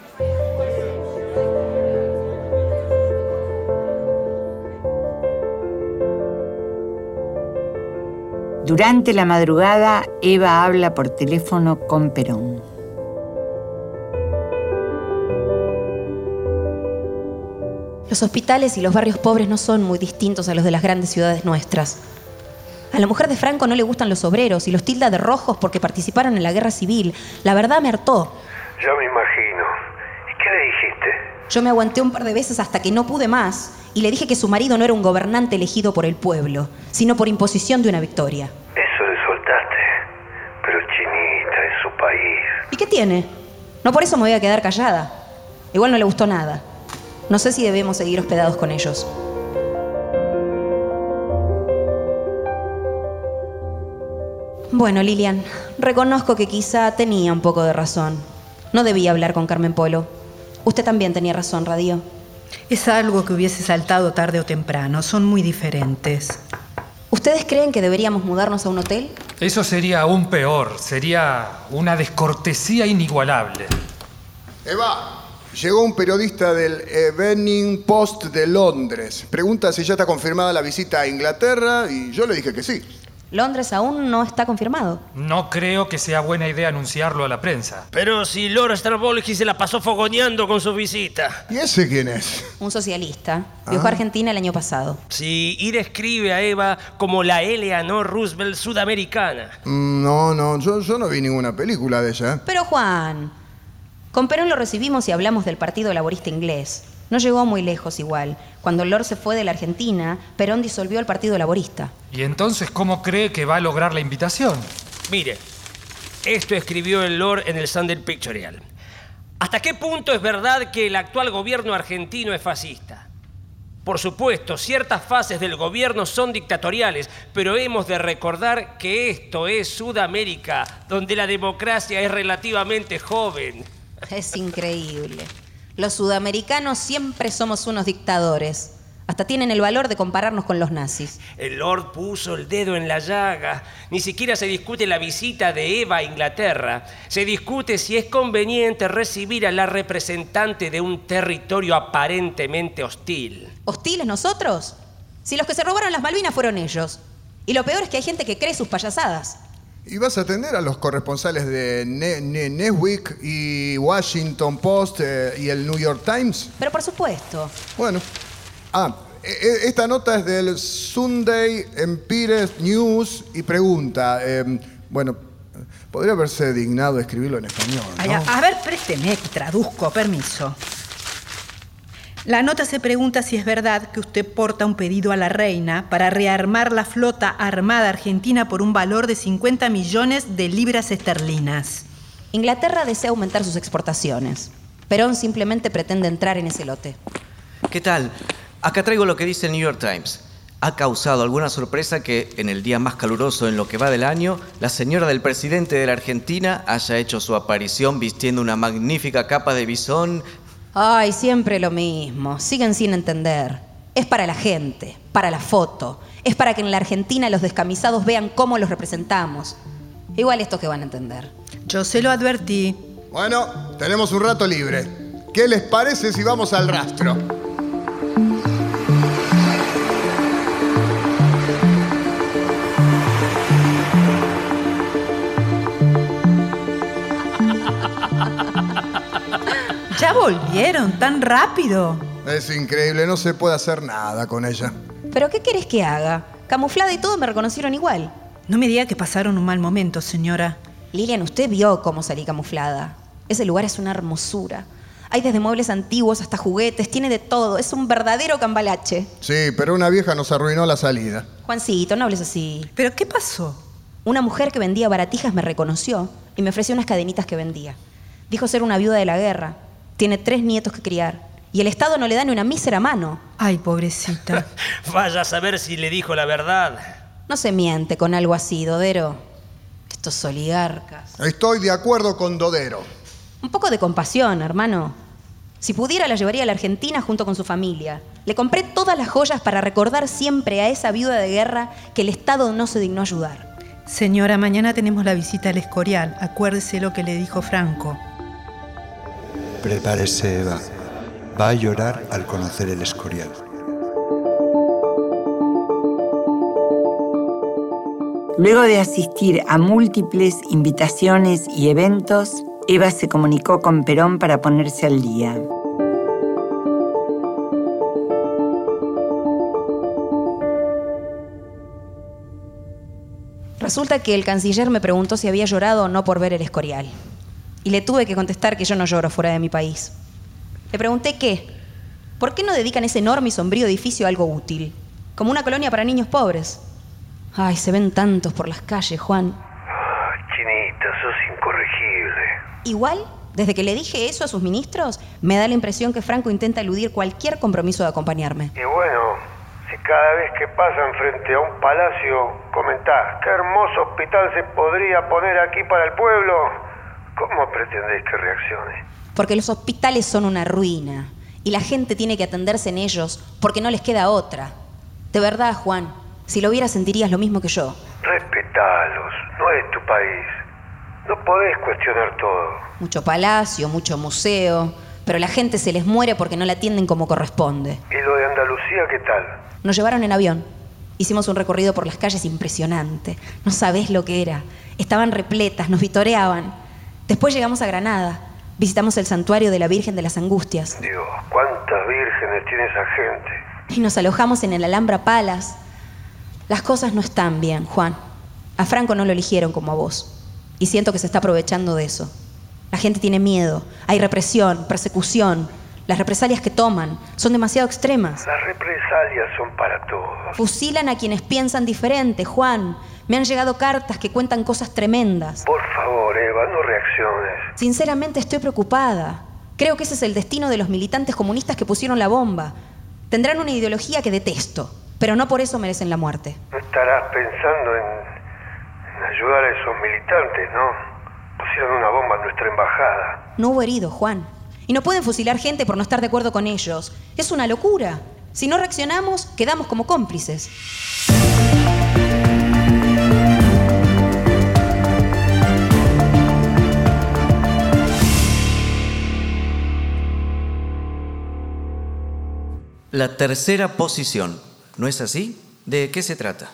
Durante la madrugada, Eva habla por teléfono con Perón. Los hospitales y los barrios pobres no son muy distintos a los de las grandes ciudades nuestras. A la mujer de Franco no le gustan los obreros y los tilda de rojos porque participaron en la guerra civil. La verdad me hartó. Ya me imagino. ¿Y qué le dijiste? Yo me aguanté un par de veces hasta que no pude más y le dije que su marido no era un gobernante elegido por el pueblo, sino por imposición de una victoria. Eso le soltaste. Pero Chinita es su país. ¿Y qué tiene? No por eso me voy a quedar callada. Igual no le gustó nada. No sé si debemos seguir hospedados con ellos. Bueno, Lilian, reconozco que quizá tenía un poco de razón. No debía hablar con Carmen Polo. Usted también tenía razón, Radio. Es algo que hubiese saltado tarde o temprano. Son muy diferentes. ¿Ustedes creen que deberíamos mudarnos a un hotel? Eso sería aún peor. Sería una descortesía inigualable. Eva, llegó un periodista del Evening Post de Londres. Pregunta si ya está confirmada la visita a Inglaterra y yo le dije que sí. Londres aún no está confirmado. No creo que sea buena idea anunciarlo a la prensa. Pero si Lord Starbolgi se la pasó fogoneando con su visita. ¿Y ese quién es? Un socialista. Viajó a Argentina el año pasado. Sí, y describe a Eva como la Eleanor Roosevelt sudamericana. Mm, No, no, yo, yo no vi ninguna película de ella. Pero Juan, con Perón lo recibimos y hablamos del Partido Laborista Inglés. No llegó muy lejos igual. Cuando Lord se fue de la Argentina, Perón disolvió el Partido Laborista. ¿Y entonces cómo cree que va a lograr la invitación? Mire, esto escribió el Lord en el Sunday Pictorial. ¿Hasta qué punto es verdad que el actual gobierno argentino es fascista? Por supuesto, ciertas fases del gobierno son dictatoriales, pero hemos de recordar que esto es Sudamérica, donde la democracia es relativamente joven. Es increíble. Los sudamericanos siempre somos unos dictadores. Hasta tienen el valor de compararnos con los nazis. El Lord puso el dedo en la llaga. Ni siquiera se discute la visita de Eva a Inglaterra. Se discute si es conveniente recibir a la representante de un territorio aparentemente hostil. ¿Hostiles nosotros? Si los que se robaron las Malvinas fueron ellos. Y lo peor es que hay gente que cree sus payasadas. ¿Y vas a atender a los corresponsales de Ne- Ne- Newsweek y Washington Post eh, y el New York Times? Pero por supuesto. Bueno. Ah, e- e- esta nota es del Sunday Empire News y pregunta, eh, bueno, podría haberse dignado escribirlo en español, ¿no? Ay, a, a ver, présteme, que traduzco, permiso. La nota se pregunta si es verdad que usted porta un pedido a la reina para rearmar la flota armada argentina por un valor de 50 millones de libras esterlinas. Inglaterra desea aumentar sus exportaciones. Perón simplemente pretende entrar en ese lote. ¿Qué tal? Acá traigo lo que dice el New York Times. Ha causado alguna sorpresa que en el día más caluroso en lo que va del año, la señora del presidente de la Argentina haya hecho su aparición vistiendo una magnífica capa de bisón. Ay, siempre lo mismo. Siguen sin entender. Es para la gente, para la foto. Es para que en la Argentina los descamisados vean cómo los representamos. Igual estos que van a entender. Yo se lo advertí. Bueno, tenemos un rato libre. ¿Qué les parece si vamos al rastro? Volvieron tan rápido? Es increíble, no se puede hacer nada con ella. ¿Pero qué querés que haga? Camuflada y todo me reconocieron igual. No me diga que pasaron un mal momento, señora. Lilian, usted vio cómo salí camuflada. Ese lugar es una hermosura. Hay desde muebles antiguos hasta juguetes, tiene de todo. Es un verdadero cambalache. Sí, pero una vieja nos arruinó la salida. Juancito, no hables así. ¿Pero qué pasó? Una mujer que vendía baratijas me reconoció y me ofreció unas cadenitas que vendía. Dijo ser una viuda de la guerra. Tiene tres nietos que criar. Y el Estado no le da ni una mísera mano. Ay, pobrecita. Vaya a saber si le dijo la verdad. No se miente con algo así, Dodero. Estos oligarcas. Estoy de acuerdo con Dodero. Un poco de compasión, hermano. Si pudiera, la llevaría a la Argentina junto con su familia. Le compré todas las joyas para recordar siempre a esa viuda de guerra que el Estado no se dignó ayudar. Señora, mañana tenemos la visita al Escorial. Acuérdese lo que le dijo Franco. Prepárese, Eva. Va a llorar al conocer el Escorial. Luego de asistir a múltiples invitaciones y eventos, Eva se comunicó con Perón para ponerse al día. Resulta que el canciller me preguntó si había llorado o no por ver el Escorial. Y le tuve que contestar que yo no lloro fuera de mi país. Le pregunté qué. ¿Por qué no dedican ese enorme y sombrío edificio a algo útil? Como una colonia para niños pobres. Ay, se ven tantos por las calles, Juan. Chinita, sos incorregible. Igual, desde que le dije eso a sus ministros, me da la impresión que Franco intenta eludir cualquier compromiso de acompañarme. Y bueno, si cada vez que pasan frente a un palacio comentás qué hermoso hospital se podría poner aquí para el pueblo, ¿cómo pretendéis que reaccione? Porque los hospitales son una ruina y la gente tiene que atenderse en ellos porque no les queda otra. De verdad, Juan, si lo vieras sentirías lo mismo que yo. Respetalos, no es tu país. No podés cuestionar todo. Mucho palacio, mucho museo, pero la gente se les muere porque no la atienden como corresponde. ¿Y lo de Andalucía qué tal? Nos llevaron en avión. Hicimos un recorrido por las calles impresionante. No sabés lo que era. Estaban repletas, nos vitoreaban. Después llegamos a Granada. Visitamos el santuario de la Virgen de las Angustias. Dios, ¿cuántas vírgenes tiene esa gente? Y nos alojamos en el Alhambra Palace. Las cosas no están bien, Juan. A Franco no lo eligieron como a vos. Y siento que se está aprovechando de eso. La gente tiene miedo. Hay represión, persecución. Las represalias que toman son demasiado extremas. Las represalias son para todos. Fusilan a quienes piensan diferente, Juan. Me han llegado cartas que cuentan cosas tremendas. Por favor, Eva, no reacciones. Sinceramente estoy preocupada. Creo que ese es el destino de los militantes comunistas que pusieron la bomba. Tendrán una ideología que detesto, pero no por eso merecen la muerte. No estarás pensando en, en ayudar a esos militantes, ¿no? Pusieron una bomba en nuestra embajada. No hubo heridos, Juan. Y no pueden fusilar gente por no estar de acuerdo con ellos. Es una locura. Si no reaccionamos, quedamos como cómplices. La tercera posición, ¿no es así? ¿De qué se trata?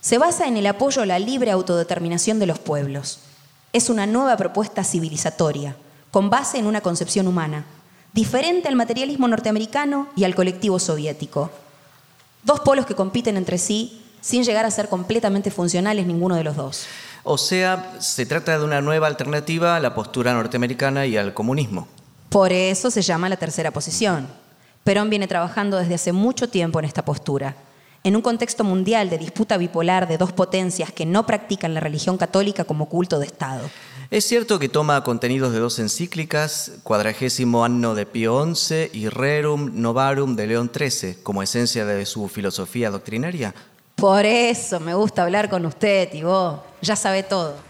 Se basa en el apoyo a la libre autodeterminación de los pueblos. Es una nueva propuesta civilizatoria, con base en una concepción humana, diferente al materialismo norteamericano y al colectivo soviético. Dos polos que compiten entre sí sin llegar a ser completamente funcionales ninguno de los dos. O sea, se trata de una nueva alternativa a la postura norteamericana y al comunismo. Por eso se llama la tercera posición. Perón viene trabajando desde hace mucho tiempo en esta postura. En un contexto mundial de disputa bipolar de dos potencias que no practican la religión católica como culto de Estado. Es cierto que toma contenidos de dos encíclicas, Cuadragésimo Anno de Pío XI y Rerum Novarum de León XIII, como esencia de su filosofía doctrinaria. Por eso me gusta hablar con usted, Tibó. Ya sabe todo.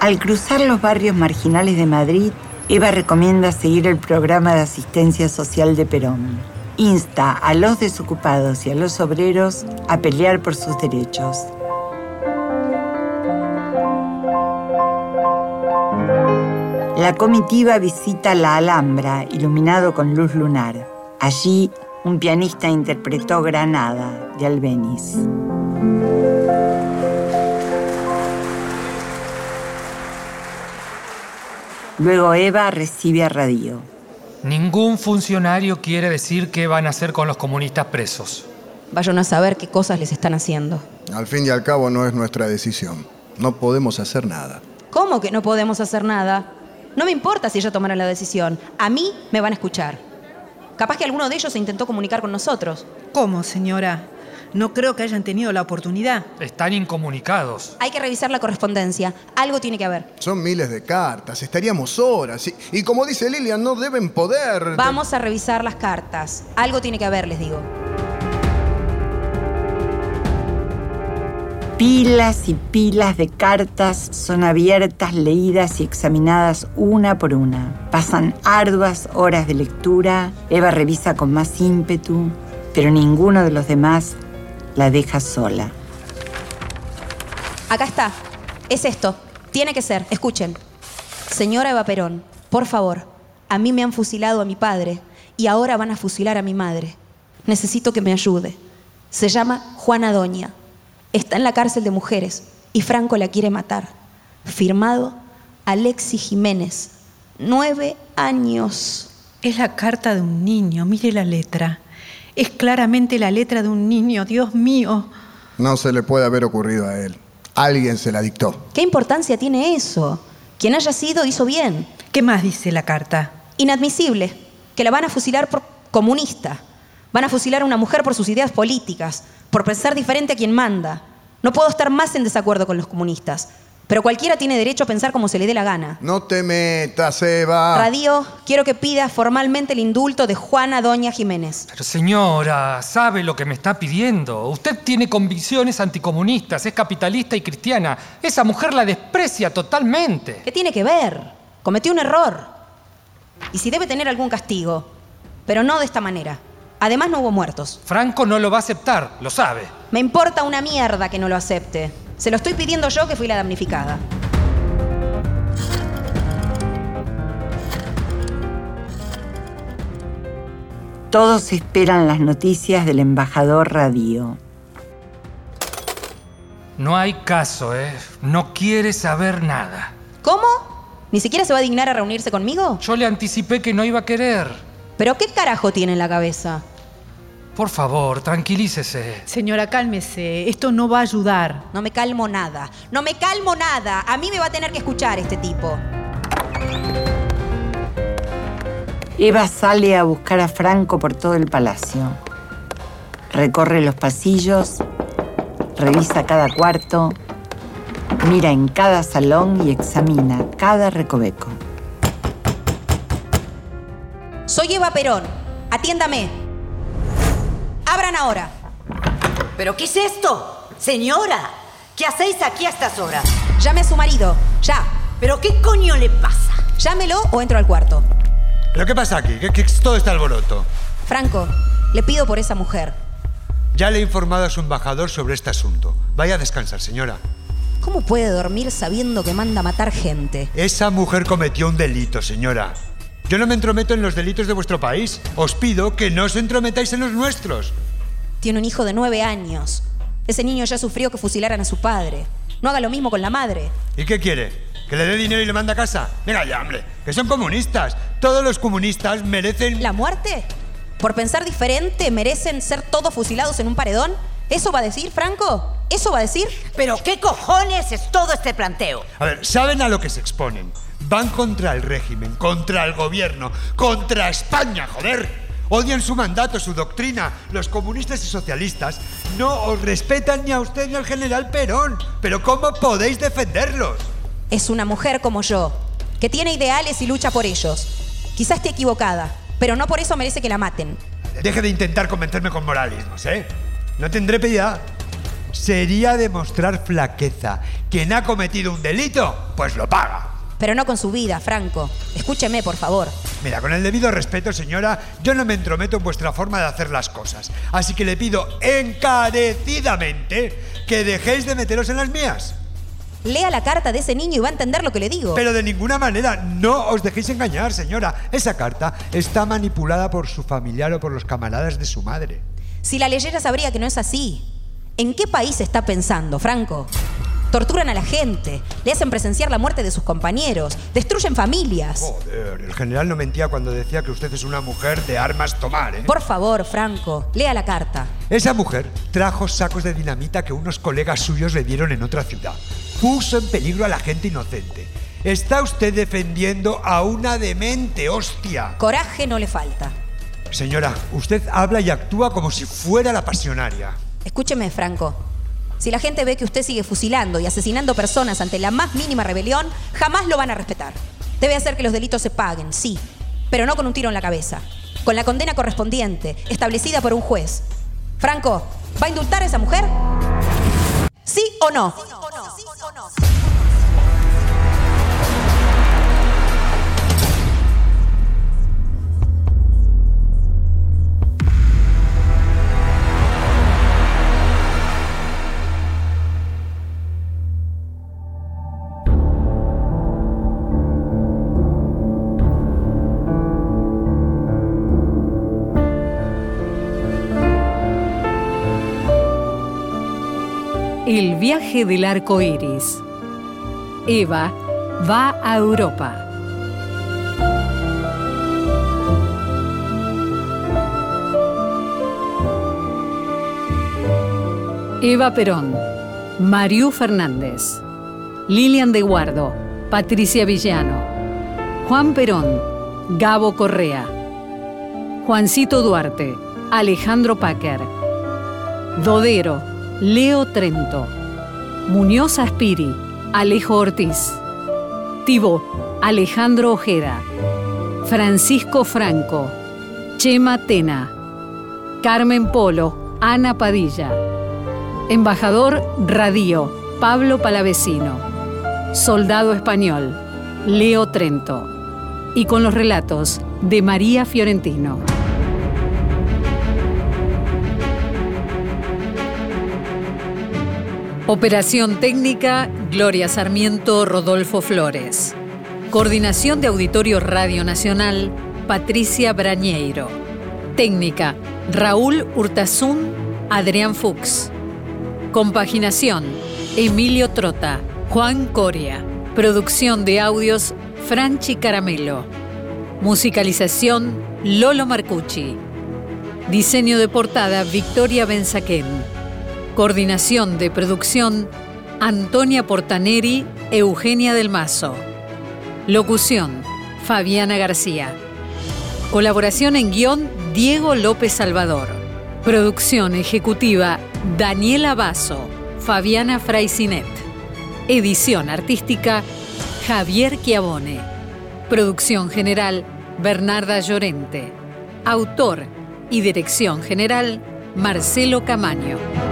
Al cruzar los barrios marginales de Madrid, Eva recomienda seguir el programa de asistencia social de Perón. Insta a los desocupados y a los obreros a pelear por sus derechos. La comitiva visita la Alhambra, iluminado con luz lunar. Allí, un pianista interpretó Granada, de Albeniz. Luego Eva recibe a Radio. Ningún funcionario quiere decir qué van a hacer con los comunistas presos. Vayan a saber qué cosas les están haciendo. Al fin y al cabo no es nuestra decisión. No podemos hacer nada. ¿Cómo que no podemos hacer nada? No me importa si ella tomara la decisión. A mí me van a escuchar. Capaz que alguno de ellos se intentó comunicar con nosotros. ¿Cómo, señora? No creo que hayan tenido la oportunidad. Están incomunicados. Hay que revisar la correspondencia. Algo tiene que haber. Son miles de cartas, estaríamos horas. Y, y como dice Lilian, no deben poder... Vamos a revisar las cartas. Algo tiene que haber, les digo. Pilas y pilas de cartas son abiertas, leídas y examinadas una por una. Pasan arduas horas de lectura, Eva revisa con más ímpetu, pero ninguno de los demás la deja sola. Acá está. Es esto. Tiene que ser. Escuchen. Señora Eva Perón, por favor, a mí me han fusilado a mi padre y ahora van a fusilar a mi madre. Necesito que me ayude. Se llama Juana Doña. Está en la cárcel de mujeres y Franco la quiere matar. Firmado Alexi Jiménez. Nueve años. Es la carta de un niño, mire la letra. Es claramente la letra de un niño, Dios mío. No se le puede haber ocurrido a él. Alguien se la dictó. ¿Qué importancia tiene eso? Quien haya sido hizo bien. ¿Qué más dice la carta? Inadmisible. Que la van a fusilar por comunista. Van a fusilar a una mujer por sus ideas políticas, por pensar diferente a quien manda. No puedo estar más en desacuerdo con los comunistas. Pero cualquiera tiene derecho a pensar como se le dé la gana. No te metas, Eva. Radio, quiero que pida formalmente el indulto de Juana Doña Jiménez. Pero señora, sabe lo que me está pidiendo. Usted tiene convicciones anticomunistas, es capitalista y cristiana. Esa mujer la desprecia totalmente. ¿Qué tiene que ver? Cometió un error. Y si debe tener algún castigo. Pero no de esta manera. Además no hubo muertos. Franco no lo va a aceptar, lo sabe. Me importa una mierda que no lo acepte. Se lo estoy pidiendo yo que fui la damnificada. Todos esperan las noticias del embajador Radio. No hay caso, ¿eh? No quiere saber nada. ¿Cómo? ¿Ni siquiera se va a dignar a reunirse conmigo? Yo le anticipé que no iba a querer. ¿Pero qué carajo tiene en la cabeza? Por favor, tranquilícese. Señora, cálmese. Esto no va a ayudar. No me calmo nada. No me calmo nada. A mí me va a tener que escuchar este tipo. Eva sale a buscar a Franco por todo el palacio. Recorre los pasillos, revisa cada cuarto, mira en cada salón y examina cada recoveco. Soy Eva Perón. Atiéndame. Abran ahora. ¿Pero qué es esto? Señora, ¿qué hacéis aquí a estas horas? Llame a su marido. Ya. ¿Pero qué coño le pasa? Llámelo o entro al cuarto. ¿Pero qué pasa aquí? ¿Qué, qué es todo este alboroto? Franco, le pido por esa mujer. Ya le he informado a su embajador sobre este asunto. Vaya a descansar, señora. ¿Cómo puede dormir sabiendo que manda a matar gente? Esa mujer cometió un delito, señora. Yo no me entrometo en los delitos de vuestro país. Os pido que no os entrometáis en los nuestros. Tiene un hijo de nueve años. Ese niño ya sufrió que fusilaran a su padre. No haga lo mismo con la madre. ¿Y qué quiere? ¿Que le dé dinero y le manda a casa? Venga ya, hombre, que son comunistas. Todos los comunistas merecen... ¿La muerte? ¿Por pensar diferente merecen ser todos fusilados en un paredón? ¿Eso va a decir, Franco? ¿Eso va a decir? ¿Pero qué cojones es todo este planteo? A ver, ¿saben a lo que se exponen? Van contra el régimen, contra el gobierno, contra España, joder. Odian su mandato, su doctrina. Los comunistas y socialistas no os respetan ni a usted ni al general Perón. Pero ¿cómo podéis defenderlos? Es una mujer como yo, que tiene ideales y lucha por ellos. Quizá esté equivocada, pero no por eso merece que la maten. Deje de intentar convencerme con moralismos, ¿eh? No tendré piedad. Sería demostrar flaqueza. Quien ha cometido un delito, pues lo paga. Pero no con su vida, Franco. Escúcheme, por favor. Mira, con el debido respeto, señora, yo no me entrometo en vuestra forma de hacer las cosas. Así que le pido encarecidamente que dejéis de meteros en las mías. Lea la carta de ese niño y va a entender lo que le digo. Pero de ninguna manera, no os dejéis engañar, señora. Esa carta está manipulada por su familiar o por los camaradas de su madre. Si la leyera sabría que no es así. ¿En qué país está pensando, Franco? Torturan a la gente, le hacen presenciar la muerte de sus compañeros, destruyen familias. Joder, el general no mentía cuando decía que usted es una mujer de armas tomar, ¿eh? Por favor, Franco, lea la carta. Esa mujer trajo sacos de dinamita que unos colegas suyos le dieron en otra ciudad. Puso en peligro a la gente inocente. Está usted defendiendo a una demente, hostia. Coraje no le falta. Señora, usted habla y actúa como si fuera la pasionaria. Escúcheme, Franco. Si la gente ve que usted sigue fusilando y asesinando personas ante la más mínima rebelión, jamás lo van a respetar. Debe hacer que los delitos se paguen, sí, pero no con un tiro en la cabeza, con la condena correspondiente, establecida por un juez. Franco, ¿va a indultar a esa mujer? ¿Sí o no? El viaje del arco iris. Eva va a Europa. Eva Perón, Mariú Fernández, Lilian de Guardo, Patricia Villano, Juan Perón, Gabo Correa, Juancito Duarte, Alejandro Packer, Dodero, Leo Trento, Muñoz Aspiri, Alejo Ortiz, Tibo, Alejandro Ojeda, Francisco Franco, Chema Tena, Carmen Polo, Ana Padilla, Embajador Radio, Pablo Palavecino, Soldado Español, Leo Trento, y con los relatos de María Fiorentino. Operación técnica, Gloria Sarmiento, Rodolfo Flores. Coordinación de Auditorio Radio Nacional, Patricia Brañeiro. Técnica, Raúl Hurtazún, Adrián Fuchs. Compaginación, Emilio Trota, Juan Coria. Producción de audios, Franchi Caramelo. Musicalización, Lolo Marcucci. Diseño de portada, Victoria Benzaquén. Coordinación de producción, Antonia Portaneri, Eugenia del Mazo. Locución, Fabiana García. Colaboración en guion, Diego López Salvador. Producción ejecutiva, Daniela Basso, Fabiana Fraisinet. Edición artística, Javier Chiavone. Producción general, Bernarda Llorente. Autor y dirección general, Marcelo Camaño.